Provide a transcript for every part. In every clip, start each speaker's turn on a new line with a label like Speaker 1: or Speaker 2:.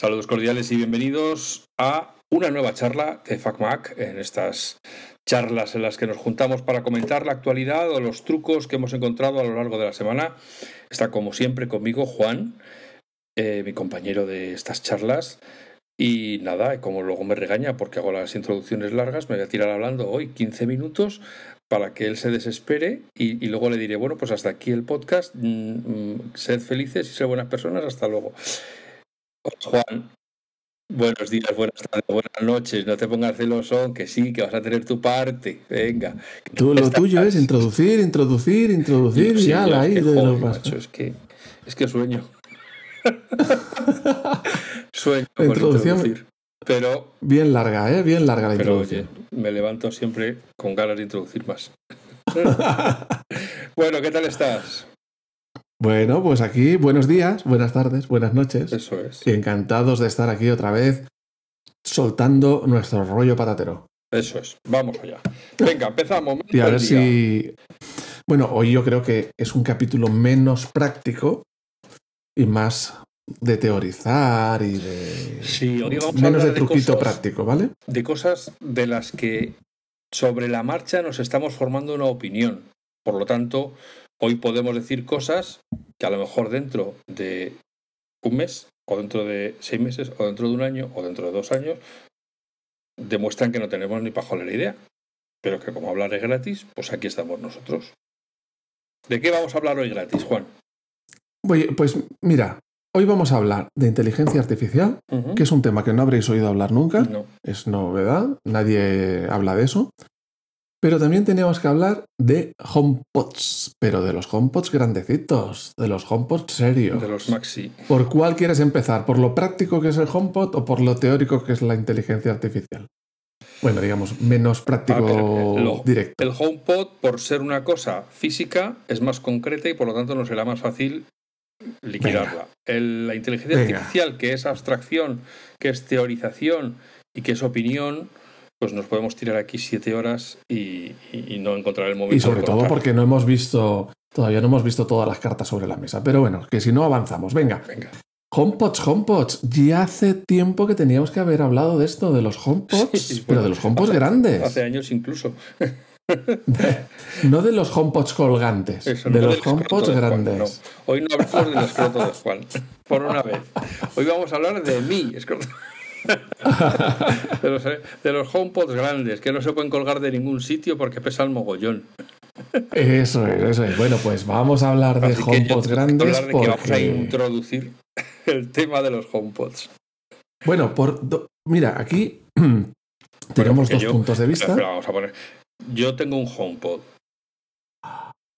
Speaker 1: Saludos cordiales y bienvenidos a una nueva charla de FacMac en estas charlas en las que nos juntamos para comentar la actualidad o los trucos que hemos encontrado a lo largo de la semana. Está como siempre conmigo Juan, eh, mi compañero de estas charlas. Y nada, como luego me regaña porque hago las introducciones largas, me voy a tirar hablando hoy 15 minutos para que él se desespere y, luego le diré, bueno, pues hasta aquí el podcast, mm, mm, sed felices y sed buenas personas, hasta luego. Juan, buenos días, buenas tardes, buenas noches. No te pongas celoso, que sí, que vas a tener tu parte. Venga.
Speaker 2: Tú, lo tuyo es introducir, introducir, introducir y ya ahí de
Speaker 1: macho, es que es que sueño. sueño con introducir. Pero.
Speaker 2: Bien larga, ¿eh? Bien larga la introducción.
Speaker 1: me levanto siempre con ganas de introducir más. bueno, ¿qué tal estás?
Speaker 2: Bueno, pues aquí, buenos días, buenas tardes, buenas noches.
Speaker 1: Eso es.
Speaker 2: Y encantados de estar aquí otra vez soltando nuestro rollo patatero.
Speaker 1: Eso es, vamos allá. Venga, empezamos.
Speaker 2: Y a ver si. Bueno, hoy yo creo que es un capítulo menos práctico y más de teorizar y de.
Speaker 1: Sí, hoy vamos
Speaker 2: menos de truquito práctico, ¿vale?
Speaker 1: De cosas de las que sobre la marcha nos estamos formando una opinión. Por lo tanto, Hoy podemos decir cosas que a lo mejor dentro de un mes, o dentro de seis meses, o dentro de un año, o dentro de dos años, demuestran que no tenemos ni la idea. Pero que como hablar es gratis, pues aquí estamos nosotros. ¿De qué vamos a hablar hoy gratis, Juan?
Speaker 2: pues mira, hoy vamos a hablar de inteligencia artificial, que es un tema que no habréis oído hablar nunca.
Speaker 1: No.
Speaker 2: Es novedad, nadie habla de eso. Pero también teníamos que hablar de HomePods, pero de los HomePods grandecitos, de los HomePods serios.
Speaker 1: De los Maxi.
Speaker 2: ¿Por cuál quieres empezar? ¿Por lo práctico que es el HomePod o por lo teórico que es la inteligencia artificial? Bueno, digamos, menos práctico directo.
Speaker 1: El HomePod, por ser una cosa física, es más concreta y por lo tanto no será más fácil liquidarla. la inteligencia artificial, que es abstracción, que es teorización y que es opinión, pues nos podemos tirar aquí siete horas y, no encontrar el momento.
Speaker 2: Y sobre todo porque no hemos visto, todavía no hemos visto todas las cartas sobre la mesa. Pero bueno, que si no avanzamos, venga.
Speaker 1: Venga.
Speaker 2: HomePods, HomePods. Ya hace tiempo que teníamos que haber hablado de esto, de los HomePods, pero de los HomePods grandes.
Speaker 1: Hace años incluso.
Speaker 2: no de los HomePods colgantes, de los HomePods grandes.
Speaker 1: Hoy no hablamos de los escroto de Juan, por una vez. Hoy vamos a hablar de mí, escroto. de, los, de los HomePods grandes, que no se pueden colgar de ningún sitio porque pesan mogollón.
Speaker 2: Eso es, eso es. Bueno, pues vamos a hablar de HomePods grandes.
Speaker 1: porque... vamos a introducir el tema de los HomePods.
Speaker 2: Bueno, por mira, aquí tenemos dos puntos de vista.
Speaker 1: vamos a poner. Yo tengo un HomePod,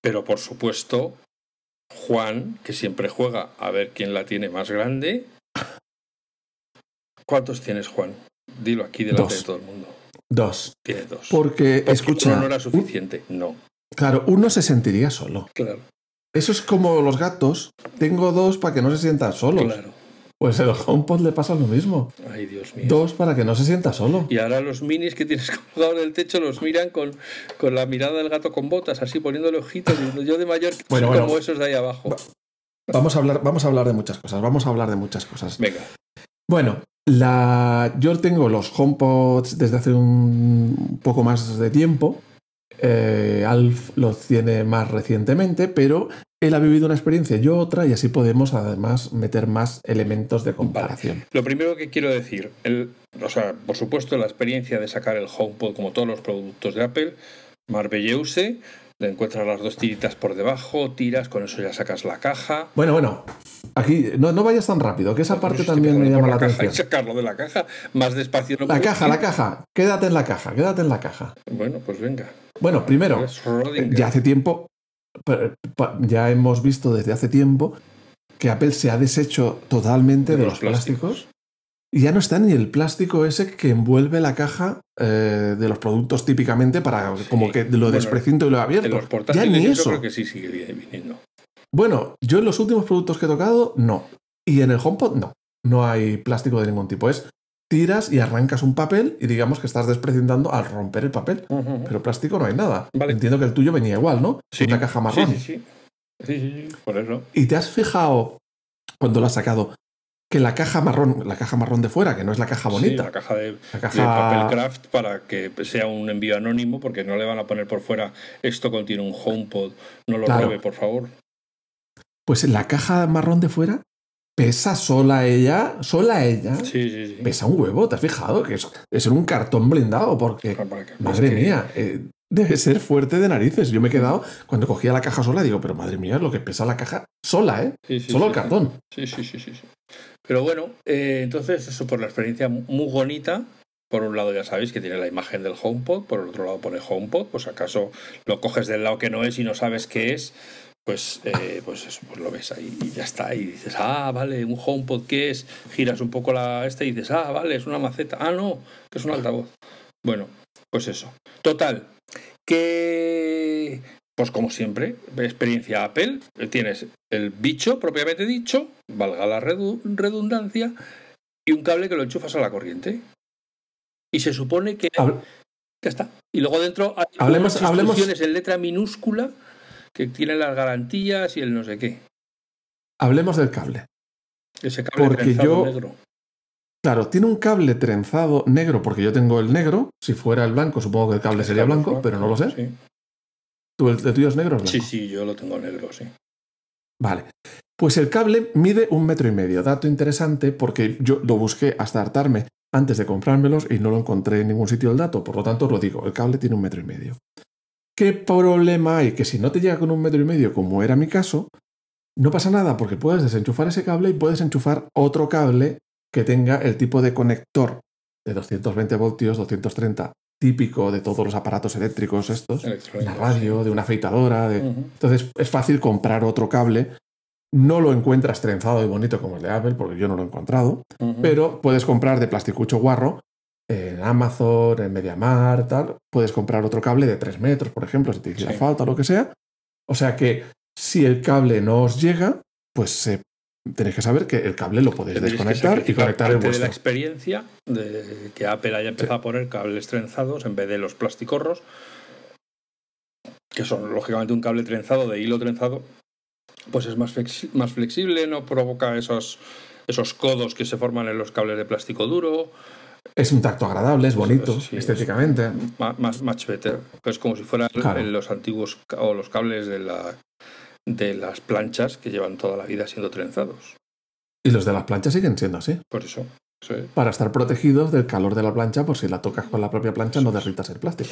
Speaker 1: pero por supuesto, Juan, que siempre juega a ver quién la tiene más grande, ¿Cuántos tienes, Juan? Dilo aquí delante de todo el mundo.
Speaker 2: Dos.
Speaker 1: Tiene dos.
Speaker 2: Porque, escucha.
Speaker 1: Uno no era suficiente, no.
Speaker 2: Claro, uno se sentiría solo.
Speaker 1: Claro.
Speaker 2: Eso es como los gatos. Tengo dos para que no se sientan solos.
Speaker 1: Claro.
Speaker 2: Pues el HomePod le pasa lo mismo.
Speaker 1: Ay, Dios mío.
Speaker 2: Dos para que no se sienta solo.
Speaker 1: Y ahora los minis que tienes colgados en el techo los miran con, con la mirada del gato con botas, así poniéndole ojitos. yo de mayor bueno, como esos de ahí abajo.
Speaker 2: Vamos a, hablar, vamos a hablar de muchas cosas. Vamos a hablar de muchas cosas.
Speaker 1: Venga.
Speaker 2: Bueno, la, yo tengo los HomePods desde hace un poco más de tiempo. Eh, Alf los tiene más recientemente, pero él ha vivido una experiencia, yo otra, y así podemos además meter más elementos de comparación.
Speaker 1: Lo primero que quiero decir, el, o sea, por supuesto, la experiencia de sacar el HomePod como todos los productos de Apple, maravillosa le encuentras las dos tiritas por debajo, tiras, con eso ya sacas la caja.
Speaker 2: Bueno, bueno, aquí no, no vayas tan rápido, que esa parte también me llama la, atención.
Speaker 1: Sacarlo de la caja, más despacio
Speaker 2: La caja, la caja, quédate en la caja, quédate en la caja.
Speaker 1: Bueno, pues venga.
Speaker 2: Bueno, primero, ya hace tiempo, ya hemos visto desde hace tiempo que Apple se ha deshecho totalmente de, los, plásticos ya no está ni el plástico ese que envuelve la caja eh, de los productos típicamente para como que lo desprecinto y lo abierto.
Speaker 1: En los ya ni eso. creo que sí sigue viniendo.
Speaker 2: Bueno, yo en los últimos productos que he tocado, no. Y en el HomePod, no. No hay plástico de ningún tipo. Es tiras y arrancas un papel y digamos que estás desprecintando al romper el papel. Pero plástico no hay nada. Entiendo que el tuyo venía igual, ¿no?
Speaker 1: Sí.
Speaker 2: Una caja marrón.
Speaker 1: Sí, sí, sí. Sí, sí, por eso.
Speaker 2: ¿Y te has fijado cuando lo has sacado que la caja marrón, la caja marrón de fuera, que no es la caja bonita.
Speaker 1: la caja de, papel craft para que sea un envío anónimo, porque no le van a poner por fuera esto contiene un HomePod, no lo claro. por favor.
Speaker 2: Pues la caja marrón de fuera pesa sola ella, sola ella,
Speaker 1: sí, sí, sí.
Speaker 2: pesa un huevo, ¿te has fijado? Que es, es un cartón blindado, porque, madre mía, eh, debe ser fuerte de narices. Yo me he quedado, cuando cogía la caja sola, digo, pero madre mía, lo que pesa la caja sola, ¿eh? Solo el cartón.
Speaker 1: Sí, sí, sí, sí. Pero bueno, eh, entonces eso por la experiencia muy bonita. Por un lado ya sabéis que tiene la imagen del HomePod, por otro lado pone HomePod, pues acaso lo coges del lado que no es y no sabes qué es, pues, eh, pues eso, pues lo ves ahí y ya está. Y dices, ah, vale, un HomePod, ¿qué es? Giras un poco la esta y dices, ah, vale, es una maceta. Ah, no, que es un altavoz. Bueno, pues eso. Total, que pues como siempre, experiencia Apple, tienes el bicho propiamente dicho, valga la redundancia, y un cable que lo enchufas a la corriente. Y se supone que... ya está. Y luego dentro hay
Speaker 2: hablemos, instrucciones
Speaker 1: en letra minúscula que tienen las garantías y el no sé qué.
Speaker 2: Hablemos del cable.
Speaker 1: Ese cable porque yo, negro.
Speaker 2: Claro, tiene un cable trenzado negro, porque yo tengo el negro. Si fuera el blanco, supongo que el cable sería blanco, pero no lo sé. ¿Tú, ¿El tuyo es negro?
Speaker 1: Sí, sí, yo lo tengo negro, sí.
Speaker 2: Vale. Pues el cable mide un metro y medio. Dato interesante porque yo lo busqué hasta hartarme antes de comprármelos y no lo encontré en ningún sitio el dato. Por lo tanto, os lo digo, el cable tiene un metro y medio. ¿Qué problema hay? Que si no te llega con un metro y medio, como era mi caso, no pasa nada porque puedes desenchufar ese cable y puedes enchufar otro cable que tenga el tipo de conector de 220 voltios, 230 típico de todos los aparatos eléctricos estos, la radio, de una afeitadora. De... Entonces es fácil comprar otro cable. No lo encuentras trenzado y bonito como el de Apple, porque yo no lo he encontrado, pero puedes comprar de plasticucho guarro en Amazon, en MediaMar, tal. Puedes comprar otro cable de 3 metros, por ejemplo, si te hiciera falta o lo que sea. O sea que si el cable no os llega, pues se tenéis que saber que el cable lo podéis desconectar y conectar el vuestro.
Speaker 1: de la experiencia de que Apple haya empezado a poner cables trenzados en vez de los plasticorros, que son lógicamente un cable trenzado de hilo trenzado, pues es más, más flexible, no provoca esos, esos codos que se forman en los cables de plástico duro.
Speaker 2: Es un tacto agradable, es bonito, estéticamente.
Speaker 1: Más, much better. Es como si fueran los antiguos o los cables de la de las planchas que llevan toda la vida siendo trenzados.
Speaker 2: Y los de las planchas siguen siendo así.
Speaker 1: Por eso.
Speaker 2: Para estar protegidos del calor de la plancha, por si la tocas con la propia plancha no derritas el plástico.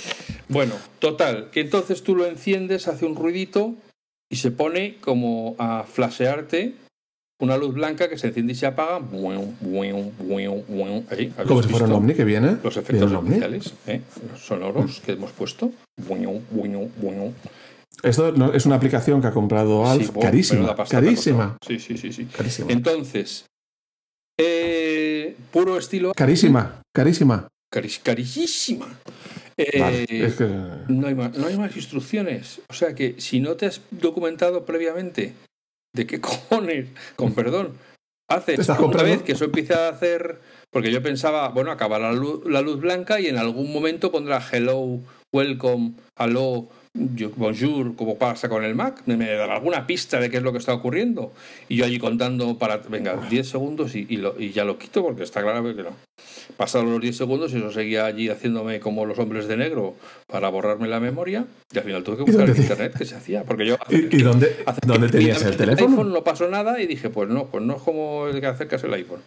Speaker 1: Bueno, total, que entonces tú lo enciendes, hace un ruidito y se pone como a flashearte una luz blanca que se enciende y se apaga. como
Speaker 2: si fuera un ovni que viene.
Speaker 1: Los efectos especiales, ¿eh? los sonoros que hemos puesto.
Speaker 2: Esto es una aplicación que ha comprado Alf, carísima. Carísima.
Speaker 1: Sí, sí, sí, sí. Carísima. Entonces, eh, puro estilo.
Speaker 2: Carísima, carísima.
Speaker 1: carísima. Eh, no, hay más, no hay más instrucciones. O sea que si no te has documentado previamente de qué cojones, con perdón, haces una vez que eso empieza a hacer. Porque yo pensaba, bueno, acaba la luz, la luz blanca y en algún momento pondrá hello, welcome, hello bonjour, como pasa con el Mac, me, dará alguna pista de qué es lo que está ocurriendo. Y yo allí contando para, venga, 10 segundos y, y, ya lo quito porque está claro que no. Pasaron los 10 segundos y eso seguía allí haciéndome como los hombres de negro para borrarme la memoria y al final tuve que buscar en internet qué se hacía. Porque yo,
Speaker 2: ¿Y, dónde, ¿dónde tenías el teléfono?
Speaker 1: iPhone no pasó nada y dije, pues no, pues no es como el que acercas el iPhone.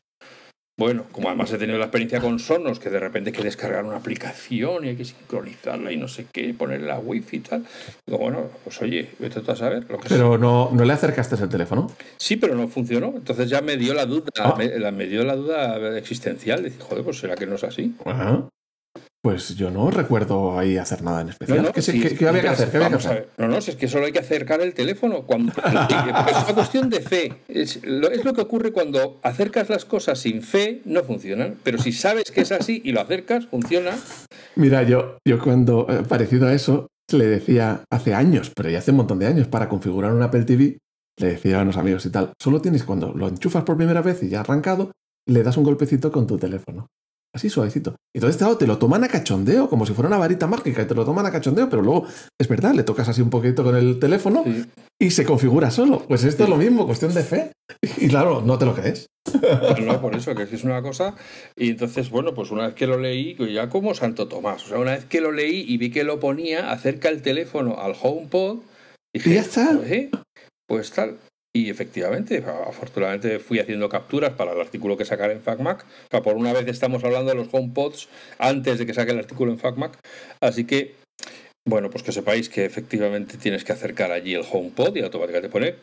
Speaker 1: Bueno, como además he tenido la experiencia con Sonos, que de repente hay que descargar una aplicación y hay que sincronizarla y no sé qué, ponerle la wifi y tal. Digo, bueno, pues oye, vete tú a saber. Lo que
Speaker 2: pero no, no le acercaste el teléfono.
Speaker 1: Sí, pero no funcionó. Entonces ya me dio la duda, ah. me, dio la duda existencial. Dije, joder, pues será que no es así.
Speaker 2: Ajá. Pues yo no recuerdo ahí hacer nada en especial. ¿Qué, había que hacer?
Speaker 1: No, no, si es que solo hay que acercar el teléfono. Cuando, es una cuestión de fe. Es lo, es lo, que ocurre cuando acercas las cosas sin fe, no funcionan. Pero si sabes que es así y lo acercas, funciona.
Speaker 2: Mira, yo, yo cuando, eh, parecido a eso, le decía hace años, pero ya hace un montón de años, para configurar un Apple TV, le decía a unos amigos y tal, solo tienes cuando lo enchufas por primera vez y ya ha arrancado, le das un golpecito con tu teléfono. Así suavecito. Y entonces, claro, te lo toman a cachondeo, como si fuera una varita mágica, y te lo toman a cachondeo, pero luego, es verdad, le tocas así un poquito con el teléfono y se configura solo. Pues esto es lo mismo, cuestión de fe. Y claro, no te lo crees.
Speaker 1: No, por eso, que es una cosa. Y entonces, bueno, pues una vez que lo leí, pues ya como Santo Tomás. O sea, una vez que lo leí y vi que lo ponía, acerca el teléfono al HomePod.
Speaker 2: Dije, y ya está.
Speaker 1: Pues, pues tal. Y efectivamente, afortunadamente fui haciendo capturas para el artículo que sacaré en FacMac. O sea, por una vez estamos hablando de los HomePods antes de que saque el artículo en FacMac. Así que, bueno, pues que sepáis que efectivamente tienes que acercar allí el HomePod y automáticamente pone,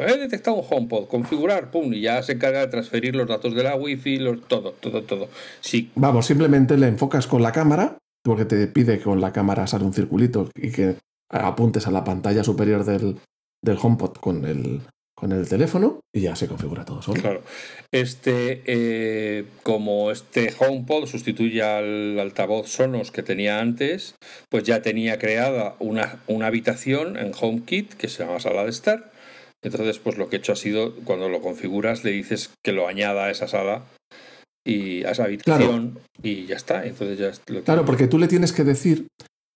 Speaker 1: he detectado un HomePod, configurar, pum, y ya se encarga de transferir los datos de la Wi-Fi, los, todo, todo, todo. Sí.
Speaker 2: Vamos, simplemente le enfocas con la cámara, porque te pide que con la cámara sale un circulito y que apuntes a la pantalla superior del, del HomePod con el, con el teléfono y ya se configura todo solo.
Speaker 1: Claro. Este, eh, como este HomePod sustituye al altavoz Sonos que tenía antes, pues ya tenía creada una, una habitación en HomeKit que se llama sala de estar. Entonces, pues lo que he hecho ha sido, cuando lo configuras, le dices que lo añada a esa sala y a esa habitación y ya está. Entonces ya
Speaker 2: lo Claro, porque tú le tienes que decir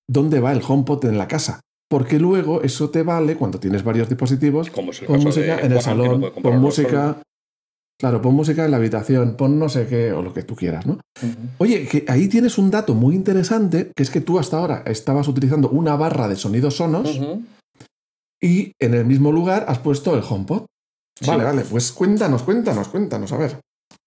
Speaker 2: dónde va el HomePod en la casa porque luego eso te vale cuando tienes varios dispositivos.
Speaker 1: Como
Speaker 2: pon música en el salón, pon música. Claro, pon música en la habitación, pon no sé qué, o lo que tú quieras, ¿no? Oye, que ahí tienes un dato muy interesante, que es que tú hasta ahora estabas utilizando una barra de sonidos sonos y en el mismo lugar has puesto el HomePod. Vale, vale, pues cuéntanos, cuéntanos, cuéntanos, a ver.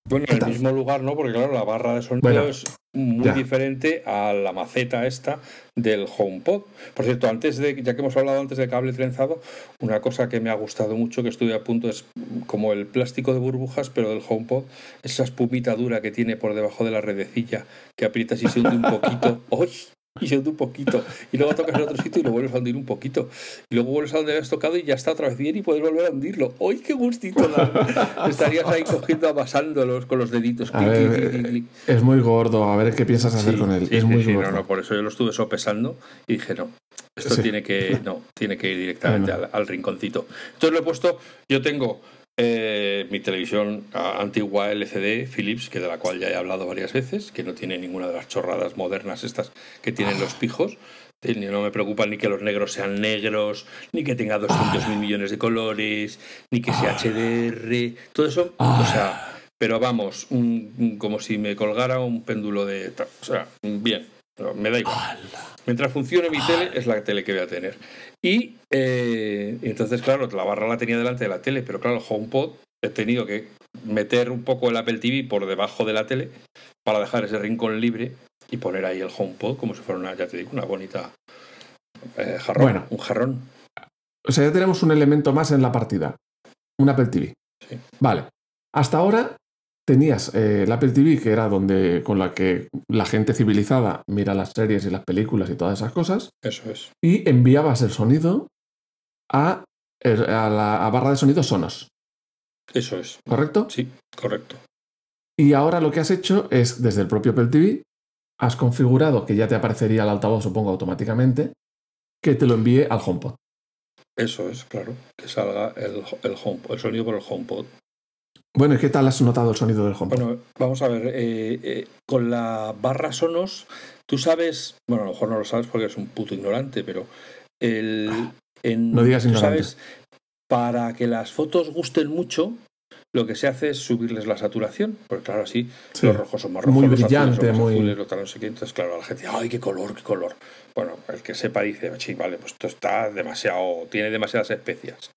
Speaker 1: Bueno, en el mismo lugar no, porque claro, la barra de sonido es muy diferente a la maceta esta del HomePod. Por cierto, antes de, ya que hemos hablado antes de cable trenzado, una cosa que me ha gustado mucho, que estuve a punto, es como el plástico de burbujas, pero del HomePod, esa espumita dura que tiene por debajo de la redecilla, que aprietas y se hunde un poquito. ¡Uy! Y se hunde un poquito. Y luego tocas en otro sitio y lo vuelves a hundir un poquito. Y luego vuelves a donde habías tocado y ya está otra vez bien y puedes volver a hundirlo. ¡Uy, qué gustito! Estarías ahí cogiendo, amasándolos con los deditos.
Speaker 2: es muy gordo. A ver qué piensas hacer con él. es muy gordo.
Speaker 1: No, no, por eso yo lo estuve sopesando y dije, no, esto tiene que, no, tiene que ir directamente al, al rinconcito. Entonces lo he puesto, yo tengo eh, mi televisión antigua LCD Philips, que de la cual ya he hablado varias veces, que no tiene ninguna de las chorradas modernas estas que tienen los pijos. No me preocupa ni que los negros sean negros, ni que tenga 200 mil millones de colores, ni que sea HDR, todo eso, o sea, pero vamos, como si me colgara un péndulo de... O sea, bien, me da igual. Mientras funcione mi tele, es la tele que voy a tener. Y eh, entonces, claro, la barra la tenía delante de la tele, pero claro, el HomePod he tenido que meter un poco el Apple TV por debajo de la tele para dejar ese rincón libre y poner ahí el HomePod como si fuera una, ya te digo, una bonita eh, jarrón, bueno, un jarrón.
Speaker 2: O sea, ya tenemos un elemento más en la partida, un Apple TV. Vale. Hasta ahora tenías eh, el Apple TV, que era donde con la que la gente civilizada mira las series y las películas y todas esas cosas.
Speaker 1: Eso es.
Speaker 2: Y enviabas el sonido a, la barra de sonido Sonos.
Speaker 1: Eso es.
Speaker 2: ¿Correcto?
Speaker 1: Sí, correcto.
Speaker 2: Y ahora lo que has hecho es, desde el propio Apple TV, has configurado que ya te aparecería el altavoz, supongo, automáticamente, que te lo envíe al HomePod.
Speaker 1: Eso es, claro, que salga el, el, home, el sonido por el HomePod.
Speaker 2: Bueno, ¿y qué tal has notado el sonido del HomePod?
Speaker 1: Bueno, vamos a ver, eh, eh, con la barra Sonos, tú sabes, bueno, a lo mejor no lo sabes porque eres un puto ignorante, pero el, en,
Speaker 2: no digas ignorante.
Speaker 1: sabes, para que las fotos gusten mucho, lo que se hace es subirles la saturación, porque claro, así los rojos son más rojos,
Speaker 2: muy
Speaker 1: los
Speaker 2: brillante, muy
Speaker 1: azules, no sé qué, entonces claro, la gente, ay, qué color, qué color. Bueno, el que sepa dice, sí, vale, pues esto está demasiado, tiene demasiadas especias.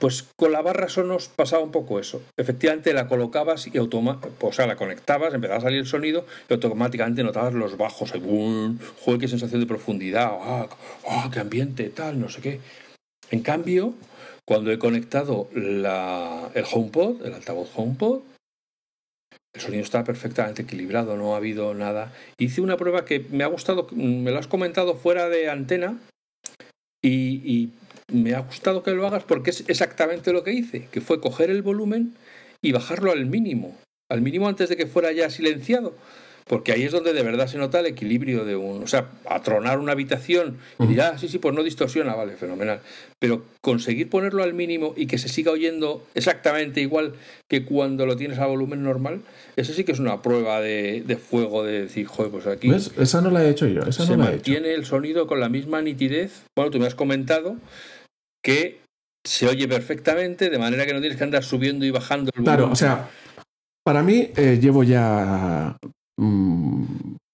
Speaker 1: Pues con la barra Sonos pasaba un poco eso. Efectivamente la colocabas y o sea, la conectabas, empezaba a salir el sonido y automáticamente notabas los bajos. ¡Bum! ¡Joder, qué sensación de profundidad! ¡Ah, ¡Ah, qué ambiente! Tal, no sé qué. En cambio, cuando he conectado la, el HomePod, el altavoz HomePod, el sonido está perfectamente equilibrado, no ha habido nada. Hice una prueba que me ha gustado, me lo has comentado fuera de antena y me ha gustado que lo hagas porque es exactamente lo que hice, que fue coger el volumen y bajarlo al mínimo, al mínimo antes de que fuera ya silenciado. porque ahí es donde de verdad se nota el equilibrio de un. O sea, atronar una habitación y dirá, ah, sí, sí, pues no distorsiona, vale, fenomenal. Pero conseguir ponerlo al mínimo y que se siga oyendo exactamente igual que cuando lo tienes a volumen normal, eso sí que es una prueba de, fuego de decir, joder, pues aquí.
Speaker 2: Esa no la he hecho yo, esa
Speaker 1: se
Speaker 2: no
Speaker 1: la mantiene el sonido con la misma nitidez. Bueno, tú me has comentado que se oye perfectamente, de manera que no tienes que andar subiendo y bajando
Speaker 2: el volumen. Claro, o sea, para mí eh, llevo ya mm,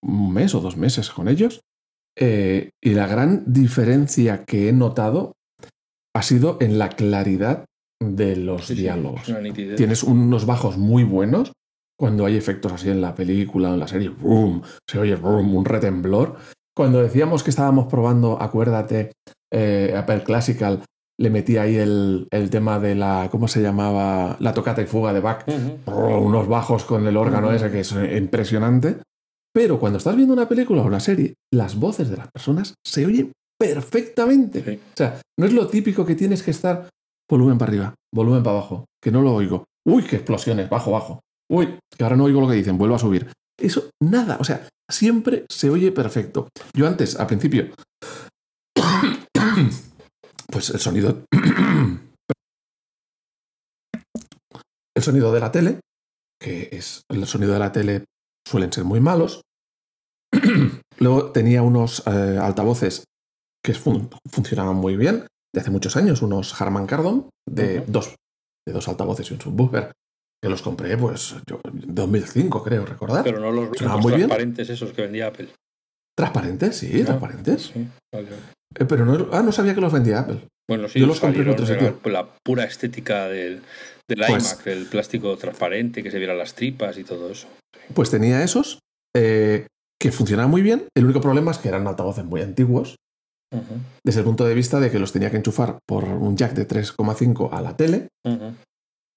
Speaker 2: un mes o dos meses con ellos eh, y la gran diferencia que he notado ha sido en la claridad de los diálogos. Tienes unos bajos muy buenos cuando hay efectos así en la película o en la serie. Boom, se oye boom, un retemblor. Cuando decíamos que estábamos probando, acuérdate, eh, Apple Classical le metí ahí el, tema de la, ¿cómo se llamaba? La tocata y fuga de Bach. unos bajos con el órgano ese que es impresionante. Pero cuando estás viendo una película o una serie, las voces de las personas se oyen perfectamente. O sea, no es lo típico que tienes que estar volumen para arriba, volumen para abajo, que no lo oigo. Uy, qué explosiones, bajo, bajo. Uy, que ahora no oigo lo que dicen, vuelvo a subir. Eso, nada, o sea, siempre se oye perfecto. Yo antes, al principio, pues el sonido. el sonido de la tele, que es el sonido de la tele suelen ser muy malos. Luego tenía unos eh, altavoces que funcionaban muy bien de hace muchos años, unos Harman Kardon de, dos, de dos altavoces y un subwoofer, que los compré pues yo, en 2005 creo recordar.
Speaker 1: Pero no los, transparentes esos que vendía Apple.
Speaker 2: ¿Transparentes? Sí, transparentes. Sí, vale. Eh, pero no, ah, no sabía que los vendía Apple.
Speaker 1: Bueno, sí, yo los compré en otro sitio. La, pura estética del, del pues iMac, el plástico transparente, que se vieran las tripas y todo eso.
Speaker 2: Pues tenía esos eh, que funcionaban muy bien. El único problema es que eran altavoces muy antiguos. Desde el punto de vista de que los tenía que enchufar por un jack de 3,5 a la tele.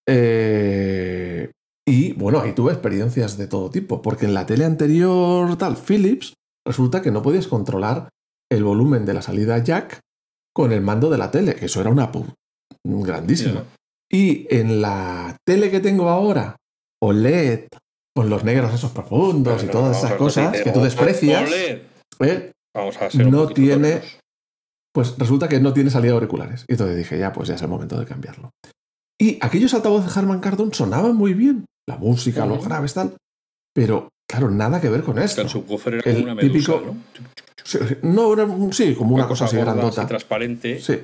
Speaker 2: Eh, y bueno, ahí tuve experiencias de todo tipo, porque en la tele anterior, tal, Philips, resulta que no podías controlar el volumen de la salida jack con el mando de la tele, que eso era una grandísima. Y en la tele que tengo ahora, OLED, con los negros esos profundos y todas esas cosas que tú desprecias, ¿eh? no tiene. Pues resulta que no tiene salida de auriculares. Y entonces dije, ya, pues ya es el momento de cambiarlo. Y aquellos altavoces de Harman Kardon sonaban muy bien. La música, los graves, tal. Pero, claro, nada que ver con esto.
Speaker 1: El subwoofer era como una medusa, ¿no?
Speaker 2: No, era, sí, como una, cosa, así grandota.
Speaker 1: transparente.
Speaker 2: Sí.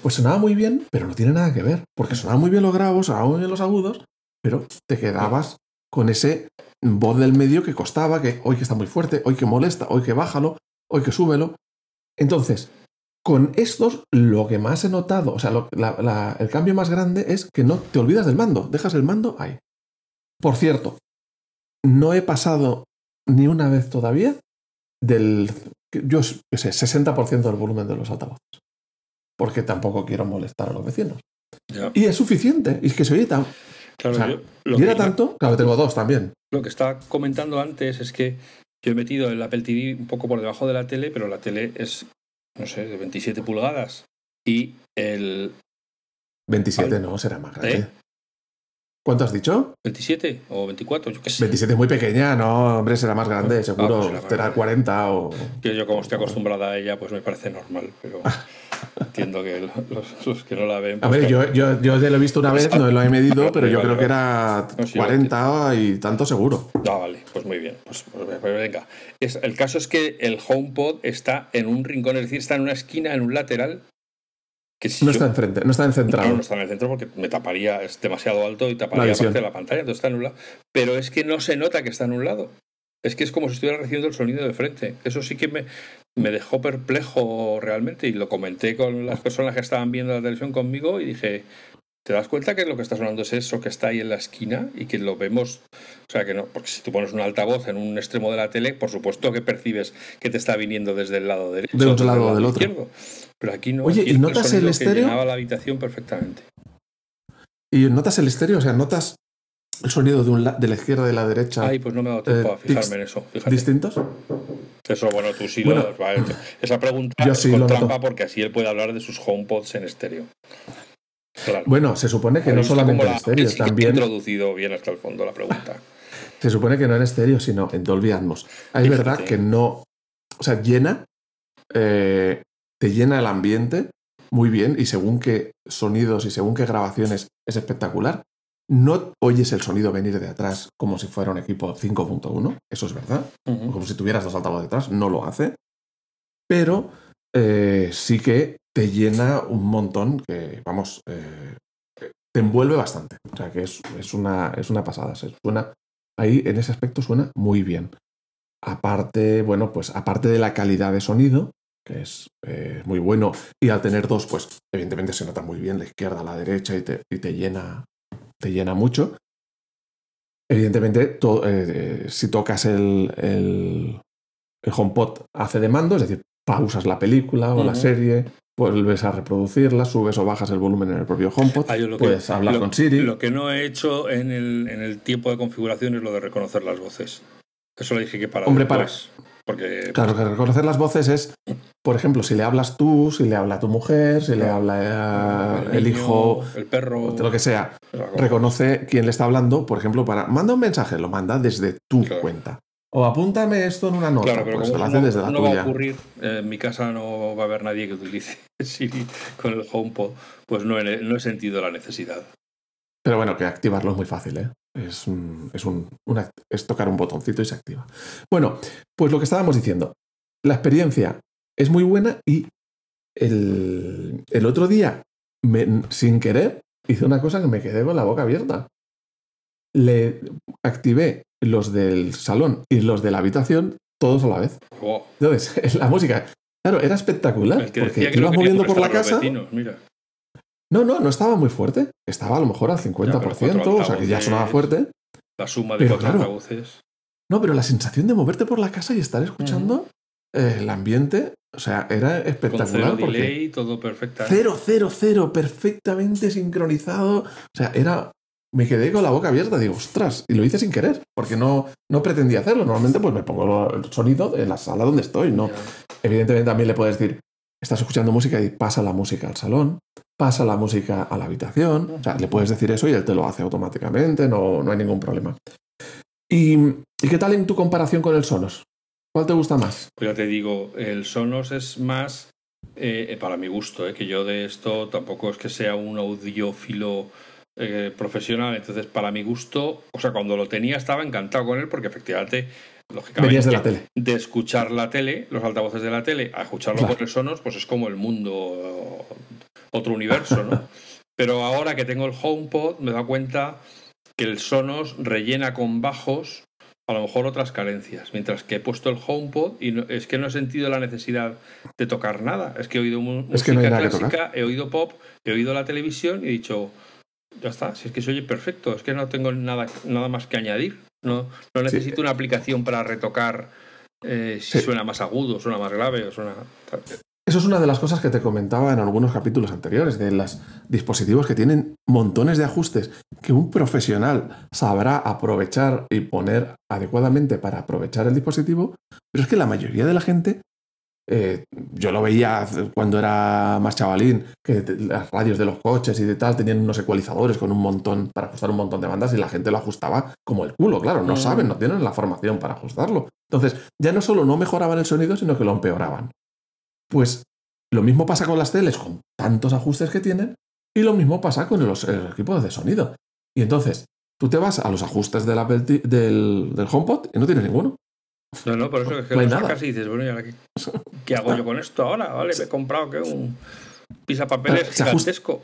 Speaker 2: Pues sonaba muy bien, pero no tiene nada que ver. Porque sonaban muy bien los graves, sonaban muy bien los agudos, pero te quedabas con ese voz del medio que costaba, que hoy que está muy fuerte, hoy que molesta, hoy que bájalo, hoy que súbelo. Entonces, con estos, lo que más he notado, o sea, el cambio más grande es que no te olvidas del mando, dejas el mando ahí. Por cierto, no he pasado ni una vez todavía del, yo sé, 60% del volumen de los altavoces. Porque tampoco quiero molestar a los vecinos. Y es suficiente. Y es que se oye tan. Claro, y era tanto. Claro, tengo dos también.
Speaker 1: Lo que estaba comentando antes es que yo he metido el Apple TV un poco por debajo de la tele, pero la tele es, no sé, de 27 pulgadas. Y el.
Speaker 2: 27 no, será más grande. ¿Eh? ¿Cuánto has dicho?
Speaker 1: 27 o 24, yo qué sé.
Speaker 2: 27 es muy pequeña, no, hombre, será más grande, ah, seguro. Pues será 40 o.
Speaker 1: yo, como estoy acostumbrada a ella, pues me parece normal, pero entiendo que los, que no la ven.
Speaker 2: a pues ver, yo, yo, yo lo he visto una vez, no lo he medido, pero yo creo que era 40 y tanto seguro.
Speaker 1: Ah, vale, pues muy bien. Pues, pues, pues venga. Es, el caso es que el HomePod está en un rincón, es decir, está en una esquina, en un lateral,
Speaker 2: no está enfrente, no está en central.
Speaker 1: No, no está en el centro porque me taparía, es demasiado alto y taparía parte de la pantalla, entonces está en un lado. Pero es que no se nota que está en un lado. Es que es como si estuviera recibiendo el sonido de frente. Eso sí que me, me dejó perplejo realmente y lo comenté con las personas que estaban viendo la televisión conmigo y dije, ¿Te das cuenta que lo que está sonando es eso que está ahí en la esquina y que lo vemos? O sea, que no, porque si tú pones un altavoz en un extremo de la tele, por supuesto que percibes que te está viniendo desde el lado derecho.
Speaker 2: Del otro lado, del otro. Izquierdo.
Speaker 1: Pero aquí no.
Speaker 2: Oye, ¿y notas el, estéreo?
Speaker 1: llenaba la habitación perfectamente.
Speaker 2: ¿Y notas el estéreo? O sea, ¿notas el sonido de, un de la izquierda y de la derecha?
Speaker 1: Ay, pues no me ha dado tiempo a eh, fijarme en eso.
Speaker 2: ¿Distintos?
Speaker 1: Eso, bueno, tú sí lo. Esa pregunta es con trampa porque así él puede hablar de sus HomePods en estéreo.
Speaker 2: Bueno, se supone que no solamente el estéreo, también.
Speaker 1: introducido bien hasta el fondo la pregunta.
Speaker 2: Se supone que no en estéreo, sino en Dolby Atmos. Es verdad que no. O sea, llena. Eh, te llena el ambiente muy bien y según qué sonidos y según qué grabaciones es espectacular. No oyes el sonido venir de atrás como si fuera un equipo 5.1, eso es verdad. Como si tuvieras dos altavoces detrás, no lo hace. Pero eh, sí que te llena un montón que, vamos, eh, te envuelve bastante. O sea que es, una, es una pasada. suena, ahí en ese aspecto suena muy bien. Aparte, bueno, pues aparte de la calidad de sonido, que es eh, muy bueno, y al tener dos, pues evidentemente se nota muy bien la izquierda, la derecha y te, y te llena, te llena mucho. Evidentemente, eh, si tocas el, el, el, HomePod hace de mando, es decir, pausas la película o la serie, vuelves a reproducirla, subes o bajas el volumen en el propio HomePod, ah, puedes hablar con Siri.
Speaker 1: Lo que no he hecho en el, en el tiempo de configuración es lo de reconocer las voces. Eso le dije que para
Speaker 2: Hombre, para,
Speaker 1: porque...
Speaker 2: Claro, que reconocer las voces es, por ejemplo, si le hablas tú, si le habla tu mujer, si le habla el, hijo,
Speaker 1: el perro,
Speaker 2: lo que sea. Reconoce quién le está hablando, por ejemplo, para. Manda un mensaje, lo manda desde tu cuenta. O apúntame esto en una nota. Claro, pero pues lo hace desde la
Speaker 1: no va a ocurrir, en mi casa no va a haber nadie que utilice Siri con el HomePod, pues no no he sentido la necesidad.
Speaker 2: Pero bueno, que activarlo es muy fácil, ¿eh? Es, es, un, es tocar un botoncito y se activa. Bueno, pues lo que estábamos diciendo. La experiencia es muy buena y el, el otro día, sin querer, hice una cosa que me quedé con la boca abierta. Le activé los del salón y los de la habitación todos a la vez. Entonces, la música, claro, era espectacular. porque iba moviendo por la casa. mira. No, no, no estaba muy fuerte. Estaba a lo mejor al 50%, o sea que ya sonaba fuerte.
Speaker 1: La suma de cuatro altavoces.
Speaker 2: No, pero la sensación de moverte por la casa y estar escuchando eh, el ambiente, o sea, era espectacular.
Speaker 1: Con cero delay, todo perfecto.
Speaker 2: Cero, cero, cero, perfectamente sincronizado. O sea, era. Me quedé con la boca abierta, digo, ostras, y lo hice sin querer, porque no, no pretendía hacerlo. Normalmente, pues me pongo el sonido en la sala donde estoy, ¿no? Evidentemente, también le puedes decir, estás escuchando música y pasa la música al salón, pasa la música a la habitación. O sea, le puedes decir eso y él te lo hace automáticamente, no, no hay ningún problema. ¿Y, qué tal en tu comparación con el Sonos? ¿Cuál te gusta más?
Speaker 1: Pues ya te digo, el Sonos es más, eh, para mi gusto, eh, que yo de esto tampoco es que sea un audiófilo eh, profesional, entonces para mi gusto, o sea, cuando lo tenía estaba encantado con él porque efectivamente lógicamente,
Speaker 2: de la tele.
Speaker 1: De escuchar la tele, los altavoces de la tele, a escucharlo por el Sonos, pues es como el mundo, otro universo, ¿no? Pero ahora que tengo el HomePod, me da cuenta que el Sonos rellena con bajos a lo mejor otras carencias, mientras que he puesto el HomePod y es que no he sentido la necesidad de tocar nada. Es que he oído música clásica, he oído pop, he oído la televisión y he dicho, ya está, si es que se oye perfecto, es que no tengo nada, nada más que añadir. No, no necesito una aplicación para retocar eh, si suena más agudo, suena más grave o suena.
Speaker 2: Eso es una de las cosas que te comentaba en algunos capítulos anteriores, de los dispositivos que tienen montones de ajustes que un profesional sabrá aprovechar y poner adecuadamente para aprovechar el dispositivo, pero es que la mayoría de la gente eh, yo lo veía cuando era más chavalín, que las radios de los coches y de tal tenían unos ecualizadores con un montón para ajustar un montón de bandas y la gente lo ajustaba como el culo, claro, no mm. saben, no tienen la formación para ajustarlo. Entonces, ya no solo no mejoraban el sonido, sino que lo empeoraban. Pues lo mismo pasa con las teles, con tantos ajustes que tienen, y lo mismo pasa con los, equipos de sonido. Y entonces, tú te vas a los ajustes del, del, del HomePod y no tienes ninguno.
Speaker 1: No, no, por eso es que lo sacas y dices, bueno, ¿y ahora qué, hago yo con esto ahora? Vale, me he comprado que un pisapapeles gigantesco.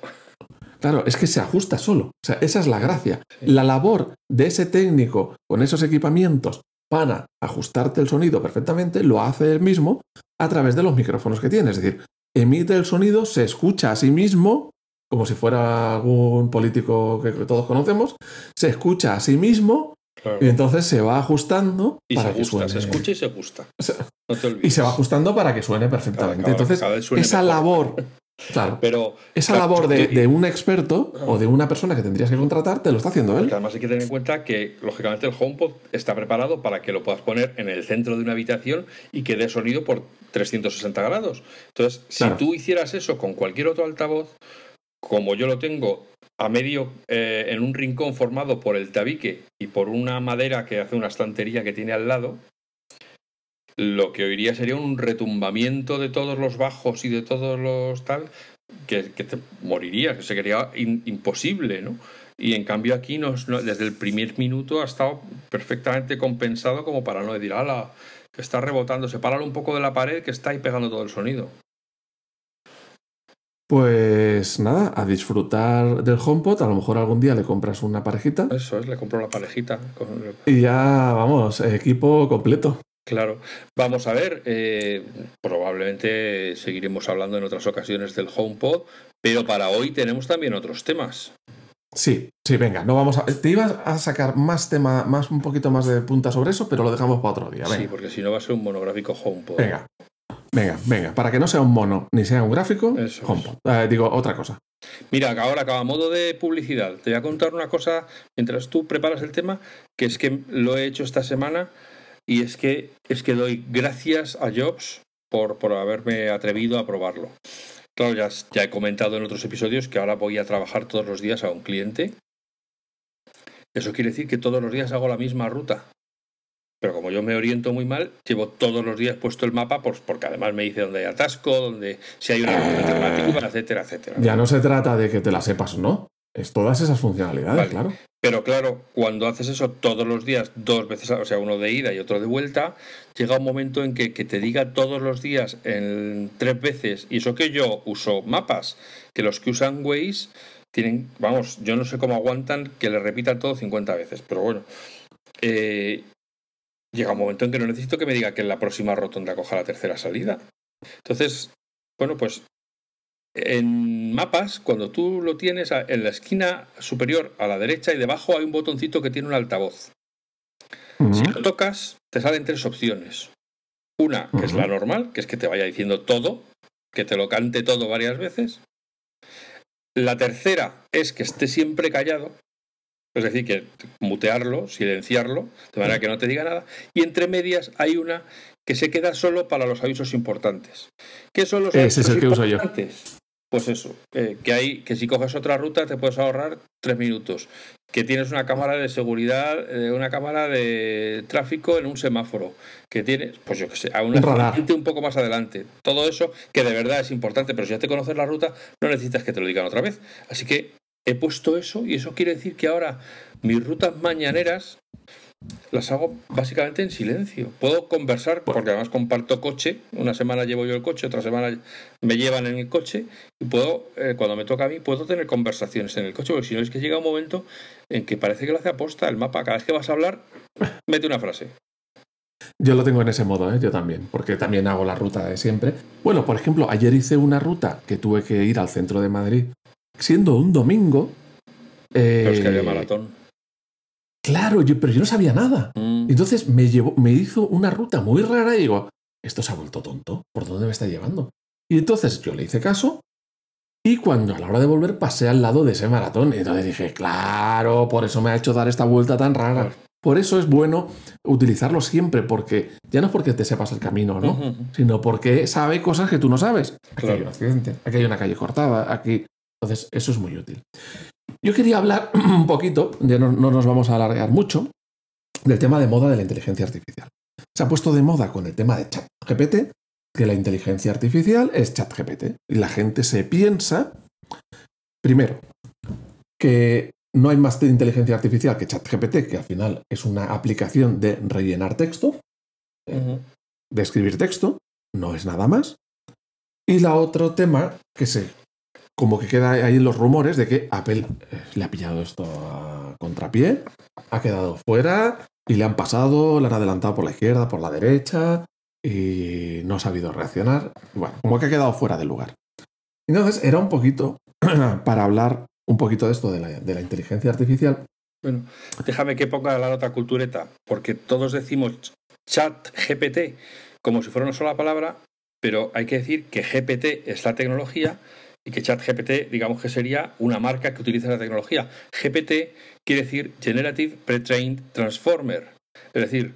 Speaker 2: Claro, es que se ajusta solo. O sea, esa es la gracia. La labor de ese técnico con esos equipamientos para ajustarte el sonido perfectamente lo hace él mismo a través de los micrófonos que tiene. Es decir, emite el sonido, se escucha a sí mismo, como si fuera algún político que todos conocemos, se escucha a sí mismo y entonces se va ajustando
Speaker 1: y
Speaker 2: para
Speaker 1: se
Speaker 2: que suene.
Speaker 1: Se escucha y se gusta.
Speaker 2: y se va ajustando para que suene perfectamente. entonces, esa labor. Claro. Pero, esa labor de, un experto o de una persona que tendrías que contratar te lo está haciendo él.
Speaker 1: además hay que tener en cuenta que, lógicamente, el HomePod está preparado para que lo puedas poner en el centro de una habitación y que dé sonido por 360 grados. Entonces, si tú hicieras eso con cualquier otro altavoz, como yo lo tengo a medio, eh, en un rincón formado por el tabique y por una madera que hace una estantería que tiene al lado, lo que oiría sería un retumbamiento de todos los bajos y de todos los tal, que, te moriría, que sería imposible, ¿no? Y en cambio aquí desde el primer minuto ha estado perfectamente compensado como para no decir, ala, que está rebotando, sepáralo un poco de la pared que está ahí pegando todo el sonido.
Speaker 2: Pues nada, a disfrutar del HomePod. A lo mejor algún día le compras una parejita.
Speaker 1: Eso es, le compro la parejita.
Speaker 2: Y ya, vamos, equipo completo.
Speaker 1: Claro, vamos a ver, eh, probablemente seguiremos hablando en otras ocasiones del HomePod, pero para hoy tenemos también otros temas.
Speaker 2: Sí, sí, venga, no vamos a. Te ibas a sacar más tema, más un poquito más de punta sobre eso, pero lo dejamos para otro día.
Speaker 1: Sí, porque si no va a ser un monográfico HomePod.
Speaker 2: Venga, venga, venga, para que no sea un mono ni sea un gráfico, HomePod. Eh, digo, otra cosa.
Speaker 1: Mira, ahora acaba modo de publicidad. Te voy a contar una cosa mientras tú preparas el tema, que es que lo he hecho esta semana y es que, es que doy gracias a Jobs por, por haberme atrevido a probarlo. Claro, ya, ya he comentado en otros episodios que ahora voy a trabajar todos los días a un cliente. Eso quiere decir que todos los días hago la misma ruta. Pero como yo me oriento muy mal, llevo todos los días puesto el mapa, pues porque además me dice dónde hay atasco, dónde si hay una alternativa, etcétera, etcétera.
Speaker 2: Ya no se trata de que te la sepas o no. Es todas esas funcionalidades, claro.
Speaker 1: Pero claro, cuando haces eso todos los días, dos veces, o sea, uno de ida y otro de vuelta, llega un momento en que, que te diga todos los días en tres veces, y eso que yo uso mapas, que los que usan Waze tienen, vamos, yo no sé cómo aguantan que le repitan todo 50 veces, pero bueno, eh, llega un momento en que no necesito que me diga que en la próxima rotonda coja la tercera salida. Entonces, bueno, pues en mapas, cuando tú lo tienes en la esquina superior a la derecha y debajo hay un botoncito que tiene un altavoz. Si lo tocas, te salen tres opciones. Una, que es la normal, que es que te vaya diciendo todo, que te lo cante todo varias veces. La tercera es que esté siempre callado, es decir, que mutearlo, silenciarlo, de manera que no te diga nada. Y entre medias hay una que se queda solo para los avisos importantes. ¿Qué son los
Speaker 2: avisos es el que
Speaker 1: importantes? Uso yo. Pues eso, eh, que hay que si coges otra ruta te puedes ahorrar tres minutos, que tienes una cámara de seguridad, eh, una cámara de tráfico en un semáforo, que tienes, pues yo que sé, a una gente un poco más adelante. Todo eso que de verdad es importante, pero si ya te conoces la ruta, no necesitas que te lo digan otra vez. Así que he puesto eso y eso quiere decir que ahora mis rutas mañaneras las hago básicamente en silencio. Puedo conversar, porque además comparto coche. Una semana llevo yo el coche, otra semana me llevan en el coche. Y puedo, eh, cuando me toca a mí, puedo tener conversaciones en el coche. Porque si no es que llega un momento en que parece que lo hace aposta el mapa. Cada vez que vas a hablar, mete una frase.
Speaker 2: Yo lo tengo en ese modo, ¿eh? yo también, porque también hago la ruta de siempre. Bueno, por ejemplo, ayer hice una ruta que tuve que ir al centro de Madrid, siendo un domingo.
Speaker 1: Pero es que había eh, maratón.
Speaker 2: Claro, yo, pero yo no sabía nada. Mm. Entonces me, llevó, me hizo una ruta muy rara y digo, esto se ha vuelto tonto, ¿por dónde me está llevando? Y entonces yo le hice caso y cuando a la hora de volver pasé al lado de ese maratón. Y entonces dije, claro, por eso me ha hecho dar esta vuelta tan rara. Por eso es bueno utilizarlo siempre, porque ya no es porque te sepas el camino, ¿no? Sino porque sabe cosas que tú no sabes. Aquí hay un accidente, aquí hay una calle cortada, aquí. Entonces, eso es muy útil. Yo quería hablar un poquito, ya no, nos vamos a alargar mucho, del tema de moda de la inteligencia artificial. Se ha puesto de moda con el tema de ChatGPT, que la inteligencia artificial es ChatGPT. Y la gente se piensa, primero, que no hay más inteligencia artificial que ChatGPT, que al final es una aplicación de rellenar texto, de escribir texto, no es nada más. Y la otro tema que se como que queda ahí los rumores de que Apple le ha pillado esto a contrapié, ha quedado fuera y le han pasado, le han adelantado por la izquierda, por la derecha y no ha sabido reaccionar. Bueno, como que ha quedado fuera del lugar. Entonces era un poquito para hablar un poquito de esto de la, inteligencia artificial.
Speaker 1: Bueno, déjame que ponga la nota cultureta, porque todos decimos chat GPT como si fuera una sola palabra, pero hay que decir que GPT es la tecnología y que ChatGPT, digamos que sería una marca que utiliza la tecnología. GPT quiere decir Generative Pre-trained Transformer, es decir,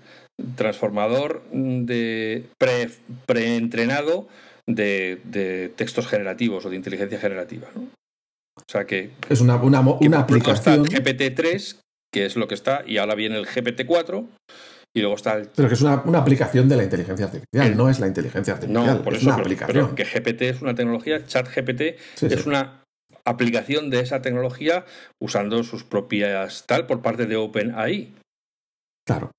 Speaker 1: transformador de pre, preentrenado de, de, textos generativos o de inteligencia generativa. O sea que.
Speaker 2: Es una, una, una aplicación.
Speaker 1: Está GPT-3, que es lo que está, y ahora viene el GPT-4. Y luego está el...
Speaker 2: Pero que es una, aplicación de la inteligencia artificial, no es la inteligencia artificial. No, por es una aplicación.
Speaker 1: que GPT es una tecnología, ChatGPT es una aplicación de esa tecnología usando sus propias tal por parte de OpenAI.
Speaker 2: Claro.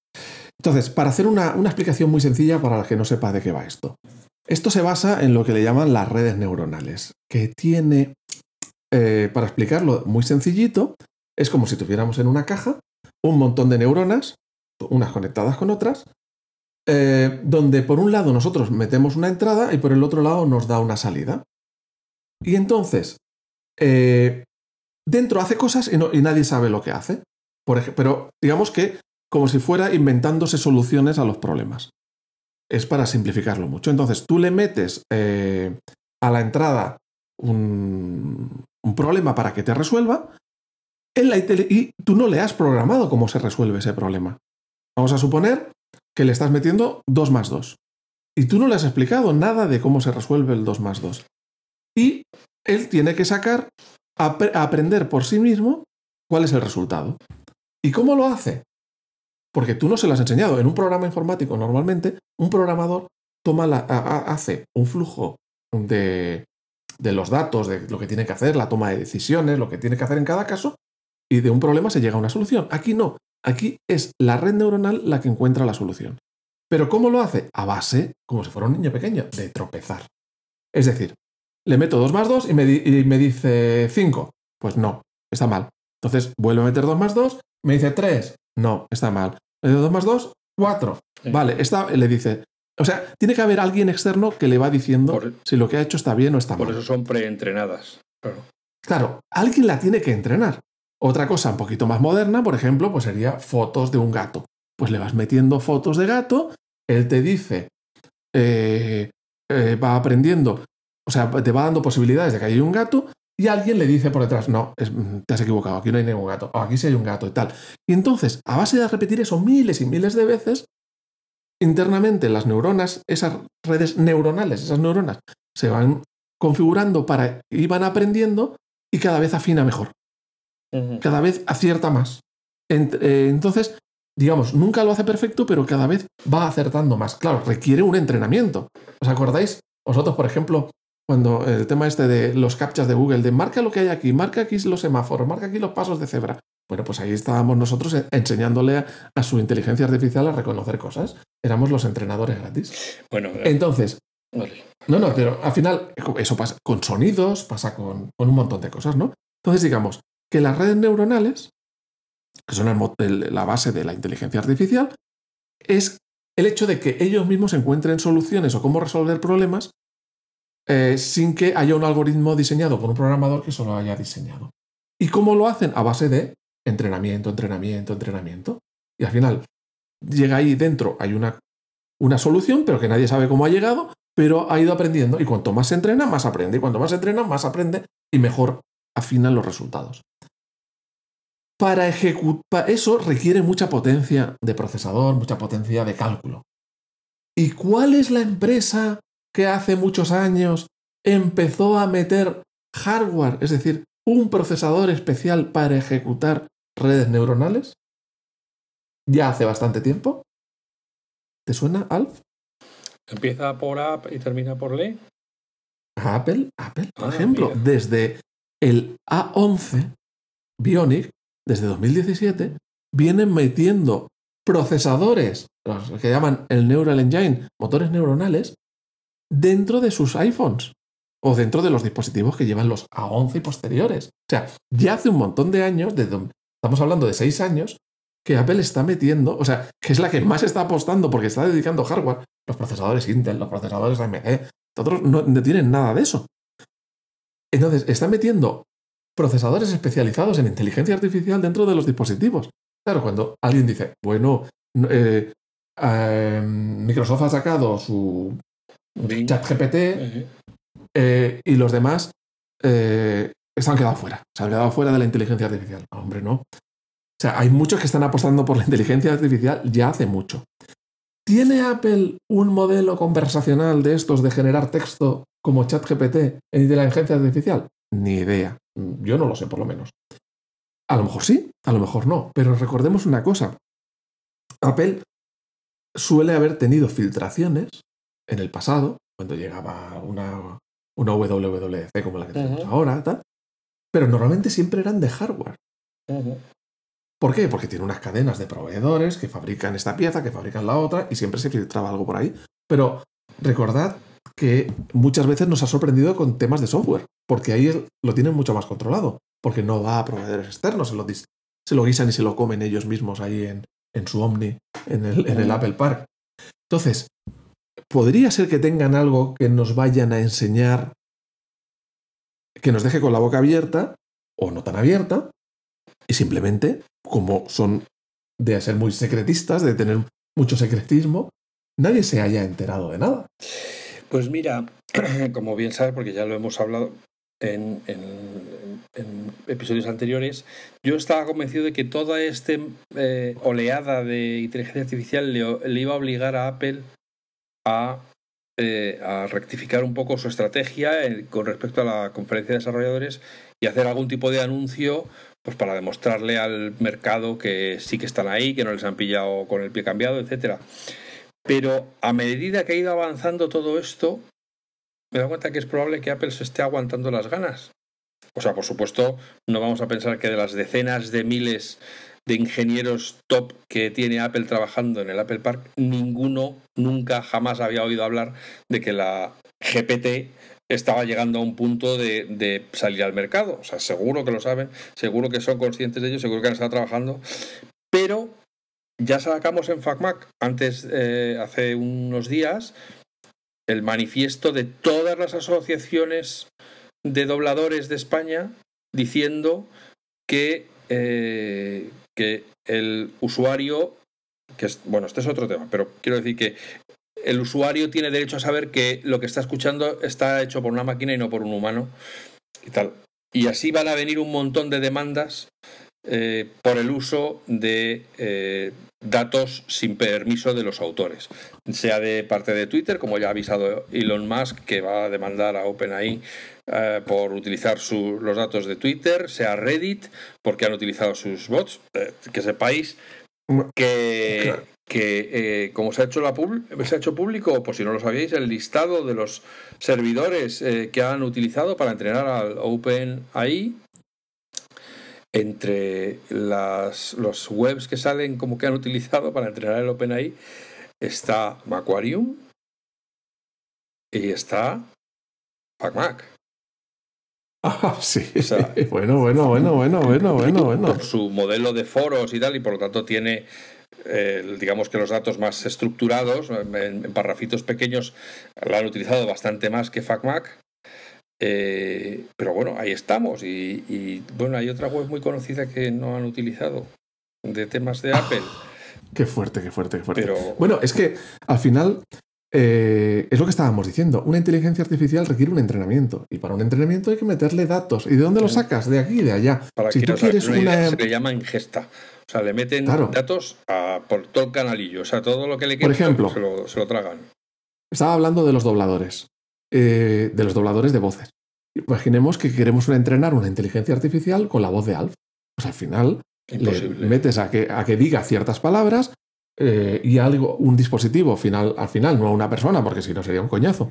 Speaker 2: Entonces, para hacer una, explicación muy sencilla para el que no sepa de qué va esto. Esto se basa en lo que le llaman las redes neuronales, que tiene, eh, para explicarlo muy sencillito, es como si tuviéramos en una caja un montón de neuronas, unas conectadas con otras, eh, donde por un lado nosotros metemos una entrada y por el otro lado nos da una salida. Y entonces, eh, dentro hace cosas y, nadie sabe lo que hace. pero digamos que como si fuera inventándose soluciones a los problemas. Es para simplificarlo mucho. Entonces tú le metes eh, a la entrada un, problema para que te resuelva y tú no le has programado cómo se resuelve ese problema. Vamos a suponer que le estás metiendo 2 más 2. Y tú no le has explicado nada de cómo se resuelve el 2 más 2. Y él tiene que sacar, aprender por sí mismo cuál es el resultado. ¿Y cómo lo hace? Porque tú no se lo has enseñado. En un programa informático, normalmente, un programador toma hace un flujo de, de los datos, de lo que tiene que hacer, la toma de decisiones, lo que tiene que hacer en cada caso, y de un problema se llega a una solución. Aquí no. Aquí es la red neuronal la que encuentra la solución. Pero ¿cómo lo hace? A base, como si fuera un niño pequeño, de tropezar. Es decir, le meto 2 más 2 y me, dice 5. Pues no, está mal. Entonces vuelvo a meter 2 más 2, me dice 3. No, está mal. Le doy 2 más 2, 4. Vale, está, le dice. O sea, tiene que haber alguien externo que le va diciendo si lo que ha hecho está bien o está
Speaker 1: mal.
Speaker 2: Por
Speaker 1: eso son preentrenadas. Claro.
Speaker 2: claro, alguien la tiene que entrenar. Otra cosa un poquito más moderna, por ejemplo, pues sería fotos de un gato. Pues le vas metiendo fotos de gato, él te dice, eh, eh, va aprendiendo o sea, te va dando posibilidades de que hay un gato y alguien le dice por detrás, no, te has equivocado, aquí no hay ningún gato, o aquí sí hay un gato y tal. Y entonces, a base de repetir eso miles y miles de veces, internamente las neuronas, esas redes neuronales, esas neuronas, se van configurando para y van aprendiendo y cada vez afina mejor. Cada vez acierta más. Eh, entonces, digamos, nunca lo hace perfecto, pero cada vez va acertando más. Claro, requiere un entrenamiento. ¿Os acordáis? Vosotros, por ejemplo, cuando el tema este de los captchas de Google, de marca lo que hay aquí, marca aquí los semáforos, marca aquí los pasos de cebra. Bueno, pues ahí estábamos nosotros enseñándole a, su inteligencia artificial a reconocer cosas. Éramos los entrenadores gratis.
Speaker 1: Bueno,
Speaker 2: eh, entonces. No, no, pero al final eso pasa con sonidos, pasa con, un montón de cosas, ¿no? Entonces, digamos que las redes neuronales, que son la base de la inteligencia artificial, es el hecho de que ellos mismos encuentren soluciones o cómo resolver problemas eh, sin que haya un algoritmo diseñado por un programador que solo haya diseñado. ¿Y cómo lo hacen? A base de entrenamiento, entrenamiento, entrenamiento. Y al final llega ahí dentro, hay una, una solución, pero que nadie sabe cómo ha llegado, pero ha ido aprendiendo. Y cuanto más se entrena, más aprende. Y cuanto más se entrena, más aprende y mejor afinan los resultados. Para ejecutar eso requiere mucha potencia de procesador, mucha potencia de cálculo. ¿Y cuál es la empresa que hace muchos años empezó a meter hardware, es decir, un procesador especial para ejecutar redes neuronales? Ya hace bastante tiempo. ¿Te suena, Alf?
Speaker 1: Empieza por App y termina por Le.
Speaker 2: Apple, Apple, por ah, ejemplo, desde el A11 Bionic, desde 2017, vienen metiendo procesadores, los que llaman el Neural Engine, motores neuronales, dentro de sus iPhones o dentro de los dispositivos que llevan los A11 y posteriores. O sea, ya hace un montón de años, estamos hablando de seis años, que Apple está metiendo, o sea, que es la que más está apostando porque está dedicando hardware, los procesadores Intel, los procesadores AMD, otros no, no tienen nada de eso. Entonces, está metiendo procesadores especializados en inteligencia artificial dentro de los dispositivos. Claro, cuando alguien dice, bueno, eh, eh, Microsoft ha sacado su ChatGPT eh, y los demás eh, están quedados fuera. Se han quedado fuera de la inteligencia artificial. hombre, no. O sea, hay muchos que están apostando por la inteligencia artificial ya hace mucho. ¿Tiene Apple un modelo conversacional de estos de generar texto como ChatGPT en inteligencia artificial? Ni idea. Mm, yo no lo sé, por lo menos. A lo mejor sí, a lo mejor no. Pero recordemos una cosa. Apple suele haber tenido filtraciones en el pasado, cuando llegaba una, una WWDC como la que tenemos ahora, tal, pero normalmente siempre eran de hardware. ¿Por qué? Porque tiene unas cadenas de proveedores que fabrican esta pieza, que fabrican la otra, y siempre se filtraba algo por ahí. Pero recordad que muchas veces nos ha sorprendido con temas de software, porque ahí lo tienen mucho más controlado, porque no va a proveedores externos, se lo, se lo guisan y se lo comen ellos mismos ahí en, en su Omni, en el, en el Apple Park. Entonces, podría ser que tengan algo que nos vayan a enseñar, que nos deje con la boca abierta, o no tan abierta, y simplemente, como son de ser muy secretistas, de tener mucho secretismo, nadie se haya enterado de nada.
Speaker 1: Pues mira, como bien sabes, porque ya lo hemos hablado en, episodios anteriores, yo estaba convencido de que toda esta eh, oleada de inteligencia artificial le, iba a obligar a Apple a, eh, a rectificar un poco su estrategia eh, con respecto a la conferencia de desarrolladores y hacer algún tipo de anuncio pues para demostrarle al mercado que sí que están ahí, que no les han pillado con el pie cambiado, etcétera. Pero a medida que ha ido avanzando todo esto, me doy cuenta que es probable que Apple se esté aguantando las ganas. O sea, por supuesto, no vamos a pensar que de las decenas de miles de ingenieros top que tiene Apple trabajando en el Apple Park, ninguno nunca jamás había oído hablar de que la GPT estaba llegando a un punto de, de, salir al mercado. O sea, seguro que lo saben, seguro que son conscientes de ello, seguro que han estado trabajando, pero ya sacamos en FacMac antes, eh, hace unos días, el manifiesto de todas las asociaciones de dobladores de España diciendo que, eh, que el usuario, que es, bueno, este es otro tema, pero quiero decir que el usuario tiene derecho a saber que lo que está escuchando está hecho por una máquina y no por un humano y tal. Y así van a venir un montón de demandas eh, por el uso de datos sin permiso de los autores, sea de parte de Twitter, como ya ha avisado Elon Musk, que va a demandar a OpenAI eh, por utilizar los datos de Twitter, sea Reddit, porque han utilizado sus bots, que sepáis que, que como se ha, hecho la se ha hecho público, por si no lo sabíais, el listado de los servidores que han utilizado para entrenar al OpenAI entre las, los webs que salen como que han utilizado para entrenar el OpenAI está Macquarium y está PacMac.
Speaker 2: Ah, sí. bueno, bueno, bueno, bueno, bueno, bueno, bueno.
Speaker 1: Por su modelo de foros y tal, y por lo tanto tiene, eh, digamos que los datos más estructurados, en, en, parrafitos pequeños, lo han utilizado bastante más que FacMac. Eh, pero bueno, ahí estamos. Y, bueno, hay otra web muy conocida que no han utilizado de temas de Apple.
Speaker 2: Qué fuerte, qué fuerte, qué fuerte. Bueno, es que al final eh, es lo que estábamos diciendo. Una inteligencia artificial requiere un entrenamiento. Y para un entrenamiento hay que meterle datos. ¿Y de dónde los sacas? De aquí y de allá.
Speaker 1: Para si tú quieres una... Se le llama ingesta. O sea, le meten datos por todo el canalillo. O sea, todo lo que le
Speaker 2: quieran, ejemplo,
Speaker 1: se lo, se lo tragan.
Speaker 2: Estaba hablando de los dobladores. Eh, de los dobladores de voces. Imaginemos que queremos entrenar una inteligencia artificial con la voz de Alf. Pues al final le metes a que, a que diga ciertas palabras eh, y algo, un dispositivo final, al final, no a una persona, porque si no sería un coñazo,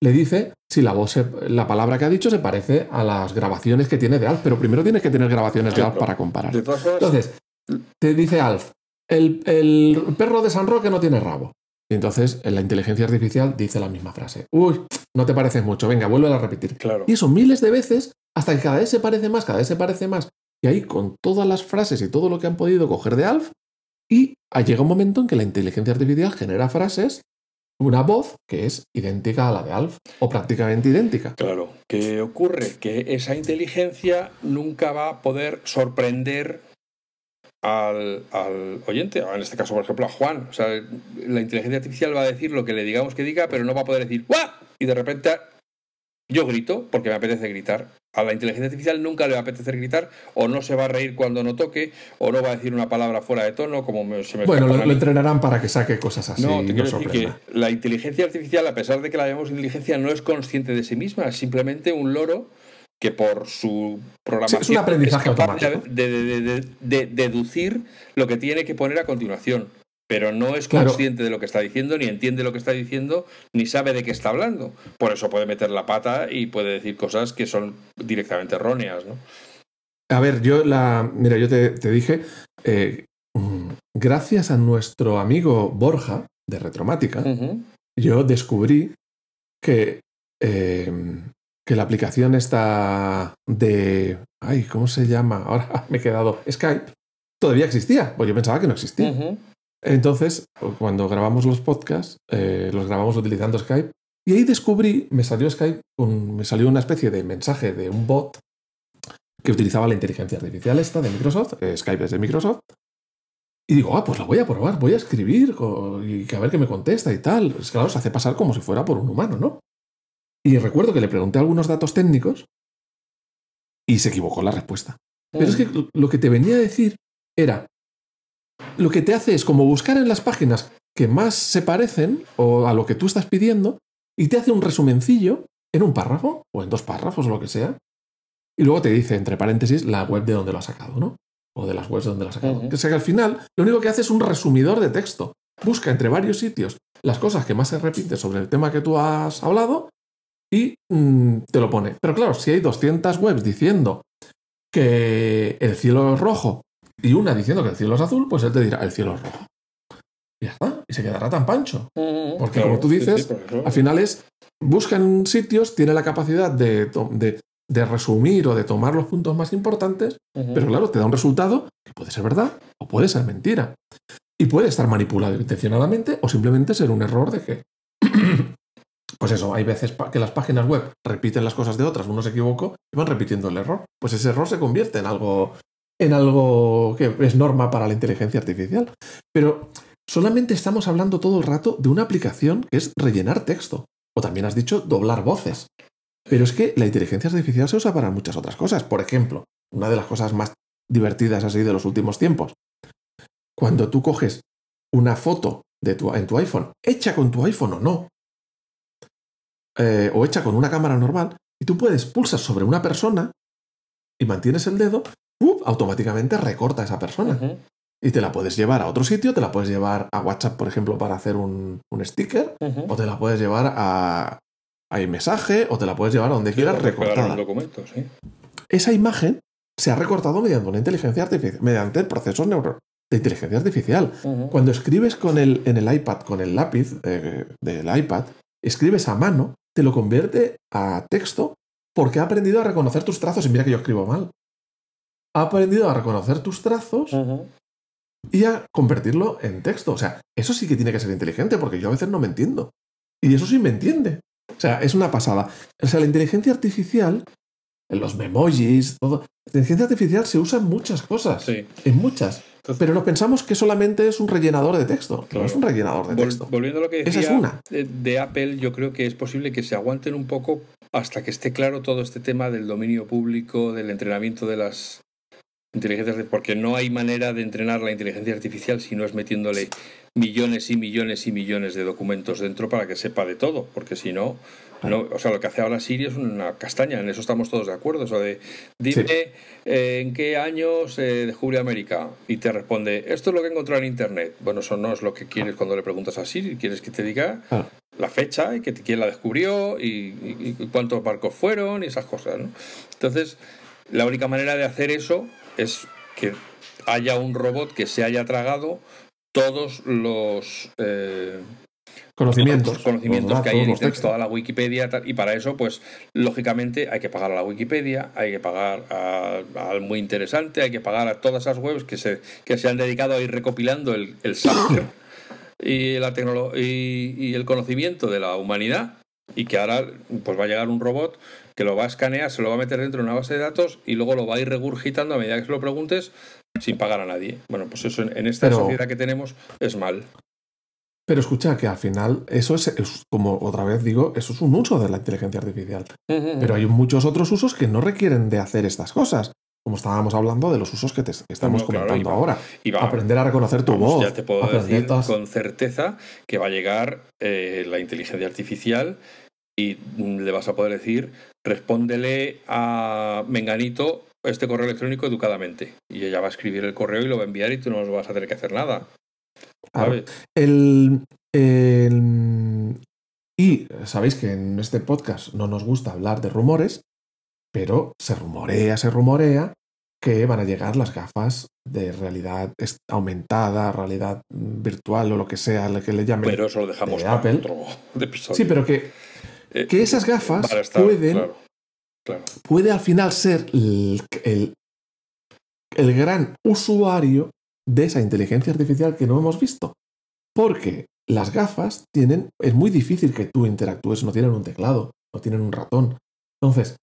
Speaker 2: le dice si la voz, la palabra que ha dicho se parece a las grabaciones que tiene de Alf, pero primero tienes que tener grabaciones de Alf para comparar. Entonces, te dice Alf, el, el perro de San Roque no tiene rabo. Y entonces la inteligencia artificial dice la misma frase. Uy, no te pareces mucho, venga, vuelve a repetir.
Speaker 1: Claro.
Speaker 2: Y eso miles de veces, hasta que cada vez se parece más, cada vez se parece más. Y ahí con todas las frases y todo lo que han podido coger de Alf, y llega un momento en que la inteligencia artificial genera frases, una voz que es idéntica a la de Alf, o prácticamente idéntica.
Speaker 1: Claro, ¿qué ocurre? Que esa inteligencia nunca va a poder sorprender al, al, oyente, en este caso, por ejemplo, a Juan. O sea, la inteligencia artificial va a decir lo que le digamos que diga, pero no va a poder decir ¡guau! Y de repente yo grito porque me apetece gritar. A la inteligencia artificial nunca le va a apetecer gritar, o no se va a reír cuando no toque, o no va a decir una palabra fuera de tono, como se me
Speaker 2: Bueno, lo, entrenarán para que saque cosas así.
Speaker 1: No, te quiero decir que la inteligencia artificial, a pesar de que la llamamos inteligencia, no es consciente de sí misma, es simplemente un loro que por su programación
Speaker 2: es un aprendizaje
Speaker 1: capaz de, deducir lo que tiene que poner a continuación, pero no es consciente de lo que está diciendo, ni entiende lo que está diciendo, ni sabe de qué está hablando. Por eso puede meter la pata y puede decir cosas que son directamente erróneas, ¿no?
Speaker 2: A ver, yo la. Mira, yo te, dije. Eh, gracias a nuestro amigo Borja de Retromática, yo descubrí que eh, que la aplicación está de... Ay, ¿cómo se llama? Ahora me he quedado... Skype. Todavía existía, pues yo pensaba que no existía. Entonces, cuando grabamos los podcasts, eh, los grabamos utilizando Skype. Y ahí descubrí, me salió Skype, me salió una especie de mensaje de un bot que utilizaba la inteligencia artificial esta de Microsoft, eh, Skype es de Microsoft. Y digo, ah, pues la voy a probar, voy a escribir y a ver qué me contesta y tal. Es claro, se hace pasar como si fuera por un humano, ¿no? Y recuerdo que le pregunté algunos datos técnicos y se equivocó la respuesta. Pero es que lo que te venía a decir era, lo que te hace es como buscar en las páginas que más se parecen o a lo que tú estás pidiendo y te hace un resumencillo en un párrafo o en dos párrafos o lo que sea. Y luego te dice, entre paréntesis, la web de donde lo ha sacado, ¿no? O de las webs de donde lo ha sacado. Que sea que al final lo único que hace es un resumidor de texto. Busca entre varios sitios las cosas que más se repiten sobre el tema que tú has hablado y mm, te lo pone. Pero claro, si hay 200 webs diciendo que el cielo es rojo y una diciendo que el cielo es azul, pues él te dirá, el cielo es rojo. Y ya está, y se quedará tan pancho. Mm, Porque como tú dices, al final es, busca en sitios, tiene la capacidad de, resumir o de tomar los puntos más importantes, pero claro, te da un resultado que puede ser verdad o puede ser mentira. Y puede estar manipulado intencionadamente o simplemente ser un error de que pues eso, hay veces que las páginas web repiten las cosas de otras, uno se equivocó y van repitiendo el error. Pues ese error se convierte en algo, en algo que es norma para la inteligencia artificial. Pero solamente estamos hablando todo el rato de una aplicación que es rellenar texto. O también has dicho doblar voces. Pero es que la inteligencia artificial se usa para muchas otras cosas. Por ejemplo, una de las cosas más divertidas así de los últimos tiempos. Cuando tú coges una foto de tu, en tu iPhone, hecha con tu iPhone o no, eh, o hecha con una cámara normal, y tú puedes pulsar sobre una persona y mantienes el dedo, automáticamente recorta a esa persona. Y te la puedes llevar a otro sitio, te la puedes llevar a WhatsApp, por ejemplo, para hacer un, sticker, o te la puedes llevar a, a mensaje, o te la puedes llevar a donde quieras recortada. Esa imagen se ha recortado mediante una inteligencia artificial, mediante procesos neuro de inteligencia artificial. Cuando escribes con el, en el iPad, con el lápiz eh, del iPad, escribes a mano, te lo convierte a texto porque ha aprendido a reconocer tus trazos. Y mira que yo escribo mal. Ha aprendido a reconocer tus trazos y a convertirlo en texto. O sea, eso sí que tiene que ser inteligente porque yo a veces no me entiendo. Y eso sí me entiende. O sea, es una pasada. O sea, la inteligencia artificial, los memojis, todo. La inteligencia artificial se usa en muchas cosas. Sí. En muchas. Pero no pensamos que solamente es un rellenador de texto. No es un rellenador de texto.
Speaker 1: Volviendo a lo que decía De, Apple, yo creo que es posible que se aguanten un poco hasta que esté claro todo este tema del dominio público, del entrenamiento de las inteligencias, porque no hay manera de entrenar la inteligencia artificial si no es metiéndole millones y millones y millones de documentos dentro para que sepa de todo, porque si no, no, o sea, lo que hace ahora Siri es una castaña, en eso estamos todos de acuerdo. Eso de, dime eh, en qué año se descubrió América y te responde, esto es lo que he encontrado en Internet. Bueno, eso no es lo que quieres cuando le preguntas a Siri, quieres que te diga la fecha y que quién la descubrió y, cuántos barcos fueron y esas cosas. ¿no? Entonces, la única manera de hacer eso es que haya un robot que se haya tragado todos los... Eh,
Speaker 2: conocimientos,
Speaker 1: conocimientos que hay en toda la Wikipedia, y para eso, pues, lógicamente hay que pagar a la Wikipedia, hay que pagar al muy interesante, hay que pagar a todas esas webs que se, que se han dedicado a ir recopilando el, el software y, la y, y el conocimiento de la humanidad, y que ahora pues va a llegar un robot que lo va a escanear, se lo va a meter dentro de una base de datos y luego lo va a ir regurgitando a medida que se lo preguntes sin pagar a nadie. Bueno, pues eso en, esta sociedad que tenemos es mal.
Speaker 2: Pero escucha que al final eso es, como otra vez digo, eso es un uso de la inteligencia artificial. Pero hay muchos otros usos que no requieren de hacer estas cosas. Como estábamos hablando de los usos que, te, estamos comentando ahora. aprender a reconocer tu voz.
Speaker 1: Ya te puedo decir con certeza que va a llegar eh, la inteligencia artificial y le vas a poder decir respóndele a Menganito este correo electrónico educadamente. Y ella va a escribir el correo y lo va a enviar y tú no vas a tener que hacer nada.
Speaker 2: El, y sabéis que en este podcast no nos gusta hablar de rumores, pero se rumorea, se rumorea que van a llegar las gafas de realidad aumentada, realidad virtual o lo que sea que le llamen.
Speaker 1: Pero eso lo dejamos
Speaker 2: de Apple. Sí, pero que, eh, que esas gafas pueden. Puede al final ser el, el, gran usuario de esa inteligencia artificial que no hemos visto. Porque las gafas tienen. Es muy difícil que tú interactúes, no tienen un teclado, no tienen un ratón. Entonces,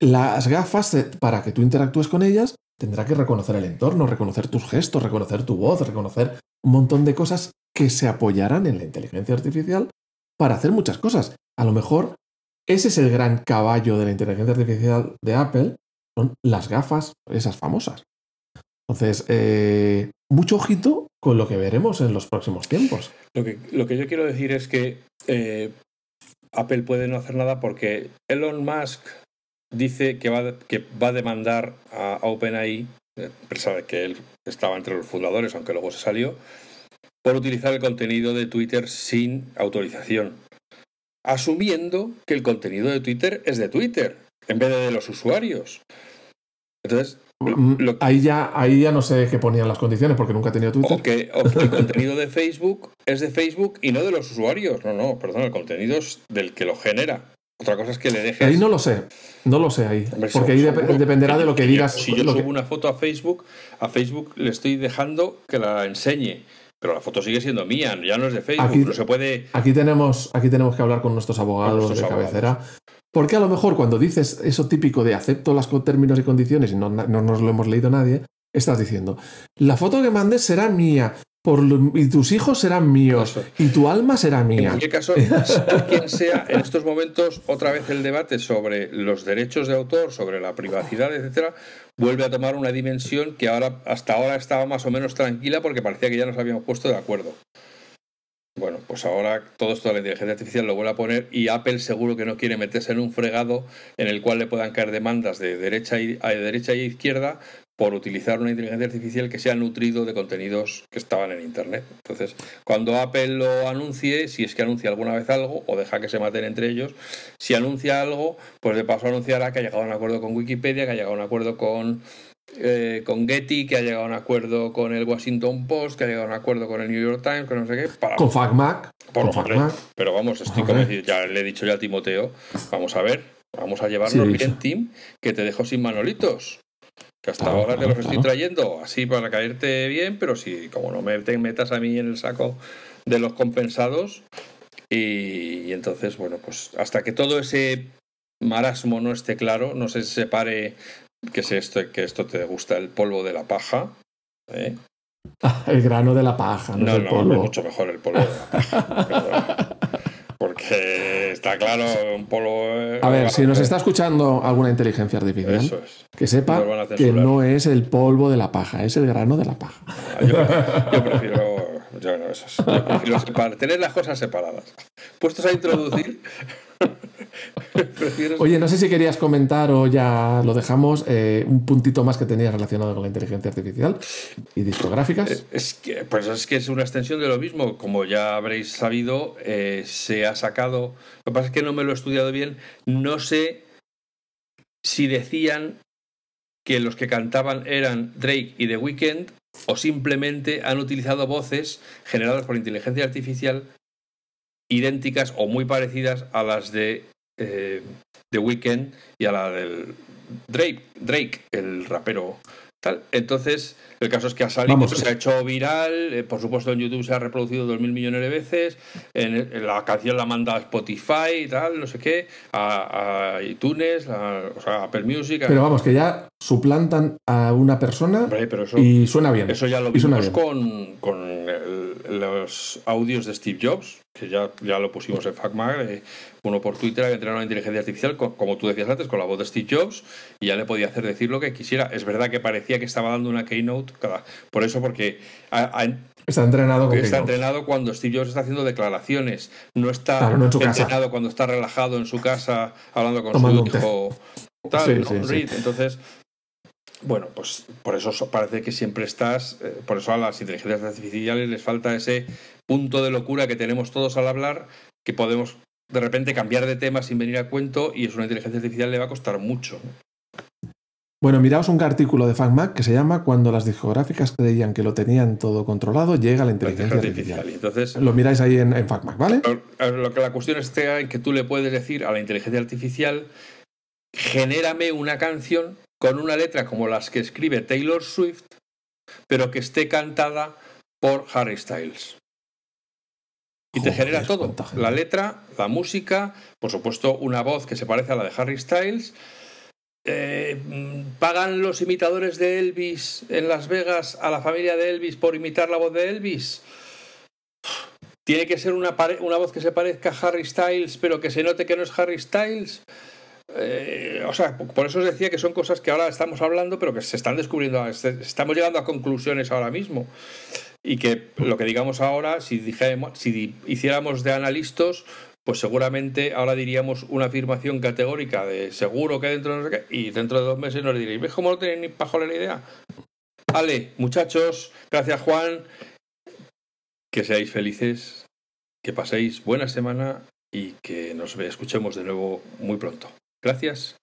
Speaker 2: las gafas, eh, para que tú interactúes con ellas, tendrá que reconocer el entorno, reconocer tus gestos, reconocer tu voz, reconocer un montón de cosas que se apoyarán en la inteligencia artificial para hacer muchas cosas. A lo mejor ese es el gran caballo de la inteligencia artificial de Apple, son las gafas, esas famosas. Entonces, eh, mucho ojito con lo que veremos en los próximos tiempos.
Speaker 1: Lo que, lo que yo quiero decir es que eh, Apple puede no hacer nada porque Elon Musk dice que va, que va a demandar a OpenAI, empresa de que él estaba entre los fundadores, aunque luego se salió, por utilizar el contenido de Twitter sin autorización, asumiendo que el contenido de Twitter es de Twitter, en vez de de los usuarios. Entonces,
Speaker 2: mm, ahí, ya, ahí ya no sé qué ponían las condiciones porque nunca he tenido Twitter.
Speaker 1: O que, o que el contenido de Facebook es de Facebook y no de los usuarios. No, no, perdón, el contenido es del que lo genera. Otra cosa es que le dejes.
Speaker 2: Ahí no lo sé. No lo sé ahí. porque ahí dependerá de lo que digas.
Speaker 1: Si yo subo una foto a Facebook, a Facebook le estoy dejando que la enseñe. Pero la foto sigue siendo mía, ya no es de Facebook. Aquí, no se puede.
Speaker 2: Aquí tenemos, aquí tenemos que hablar con nuestros abogados de cabecera. Porque a lo mejor cuando dices eso típico de acepto los términos y condiciones y no, no nos lo hemos leído nadie, estás diciendo, la foto que mandes será mía, y tus hijos serán míos y tu alma será mía. En
Speaker 1: cualquier caso, quien sea, en estos momentos, otra vez el debate sobre los derechos de autor, sobre la privacidad, etcétera, vuelve a tomar una dimensión que ahora, hasta ahora estaba más o menos tranquila porque parecía que ya nos habíamos puesto de acuerdo. Bueno, pues ahora todo esto de la inteligencia artificial lo vuelve a poner y Apple seguro que no quiere meterse en un fregado en el cual le puedan caer demandas de derecha y, de derecha y izquierda por utilizar una inteligencia artificial que sea nutrido de contenidos que estaban en Internet. Entonces, cuando Apple lo anuncie, si es que anuncia alguna vez algo, o deja que se maten entre ellos, si anuncia algo, pues de paso anunciará que ha llegado a un acuerdo con Wikipedia, que ha llegado a un acuerdo con, eh, con Getty, que ha llegado a un acuerdo con el Washington Post, que ha llegado a un acuerdo con el New York Times, con no sé qué.
Speaker 2: Para... Con FacMac.
Speaker 1: Por FacMac. Pero vamos, estoy ya le he dicho ya a Timoteo, vamos a ver, vamos a llevarnos bien, Tim, que te dejo sin manolitos. Que hasta ahora te los estoy trayendo así para caerte bien, pero si como no me te metas a mí en el saco de los compensados. Y, entonces, bueno, pues hasta que todo ese marasmo no esté claro, no se separe que, es esto, que esto te gusta el polvo de la paja. ¿eh?
Speaker 2: el grano de la paja, no, no,
Speaker 1: no, mucho mejor el polvo de la paja. Porque está claro, un polo.
Speaker 2: Eh, a ver, si nos está escuchando alguna inteligencia artificial, que sepa que no es el polvo de la paja, es el grano de la paja.
Speaker 1: Ah, yo, prefiero. Yo no, eso yo prefiero tener las cosas separadas. Puestos a introducir.
Speaker 2: Oye, no sé si querías comentar o ya lo dejamos, eh, un puntito más que tenías relacionado con la inteligencia artificial y discográficas.
Speaker 1: Eh, es que, pues es que es una extensión de lo mismo. Como ya habréis sabido, eh, se ha sacado. Lo que pasa es que no me lo he estudiado bien. No sé si decían que los que cantaban eran Drake y The Weeknd o simplemente han utilizado voces generadas por inteligencia artificial idénticas o muy parecidas a las de eh, The Weeknd y a la del Drake, Drake, el rapero tal. Entonces, el caso es que ha salido, se ha hecho viral, eh, por supuesto en YouTube se ha reproducido dos mil millones de veces, en, la canción la manda a Spotify y tal, no sé qué, a, iTunes, o sea, a Apple Music.
Speaker 2: Pero vamos, que ya suplantan a una persona y suena bien.
Speaker 1: Eso ya lo vimos con, con el los audios de Steve Jobs, que ya, ya lo pusimos en FacMag, eh, uno por Twitter había entrenado una inteligencia artificial, como tú decías antes, con la voz de Steve Jobs, y ya le podía hacer decir lo que quisiera. Es verdad que parecía que estaba dando una keynote, cada, por eso, porque
Speaker 2: está entrenado
Speaker 1: con está entrenado cuando Steve Jobs está haciendo declaraciones, no está entrenado cuando está relajado en su casa hablando con su hijo. Tal, Entonces, bueno, pues por eso parece que siempre estás, eh, por eso a las inteligencias artificiales les falta ese punto de locura que tenemos todos al hablar, que podemos de repente cambiar de tema sin venir a cuento y es una inteligencia artificial le va a costar mucho.
Speaker 2: Bueno, miraos un artículo de FacMac que se llama Cuando las discográficas creían que lo tenían todo controlado, llega la inteligencia artificial. Entonces, lo miráis ahí en, en FacMac, ¿vale?
Speaker 1: Lo que la cuestión está en que tú le puedes decir a la inteligencia artificial, genérame una canción con una letra como las que escribe Taylor Swift, pero que esté cantada por Harry Styles. Y te genera todo. La letra, la música, por supuesto, una voz que se parece a la de Harry Styles. Eh, ¿Pagan los imitadores de Elvis en Las Vegas a la familia de Elvis por imitar la voz de Elvis? ¿Tiene que ser una, una voz que se parezca a Harry Styles, pero que se note que no es Harry Styles? Eh, o sea, por eso os decía que son cosas que ahora estamos hablando, pero que se están descubriendo, estamos llegando a conclusiones ahora mismo. Y que lo que digamos ahora, si, dijéramos, si hiciéramos de analistas, pues seguramente ahora diríamos una afirmación categórica de seguro que dentro de y dentro de dos meses nos diréis, ¿ves cómo no tenéis ni pajola la idea? Vale, muchachos, gracias Juan, que seáis felices, que paséis buena semana y que nos escuchemos de nuevo muy pronto. Gracias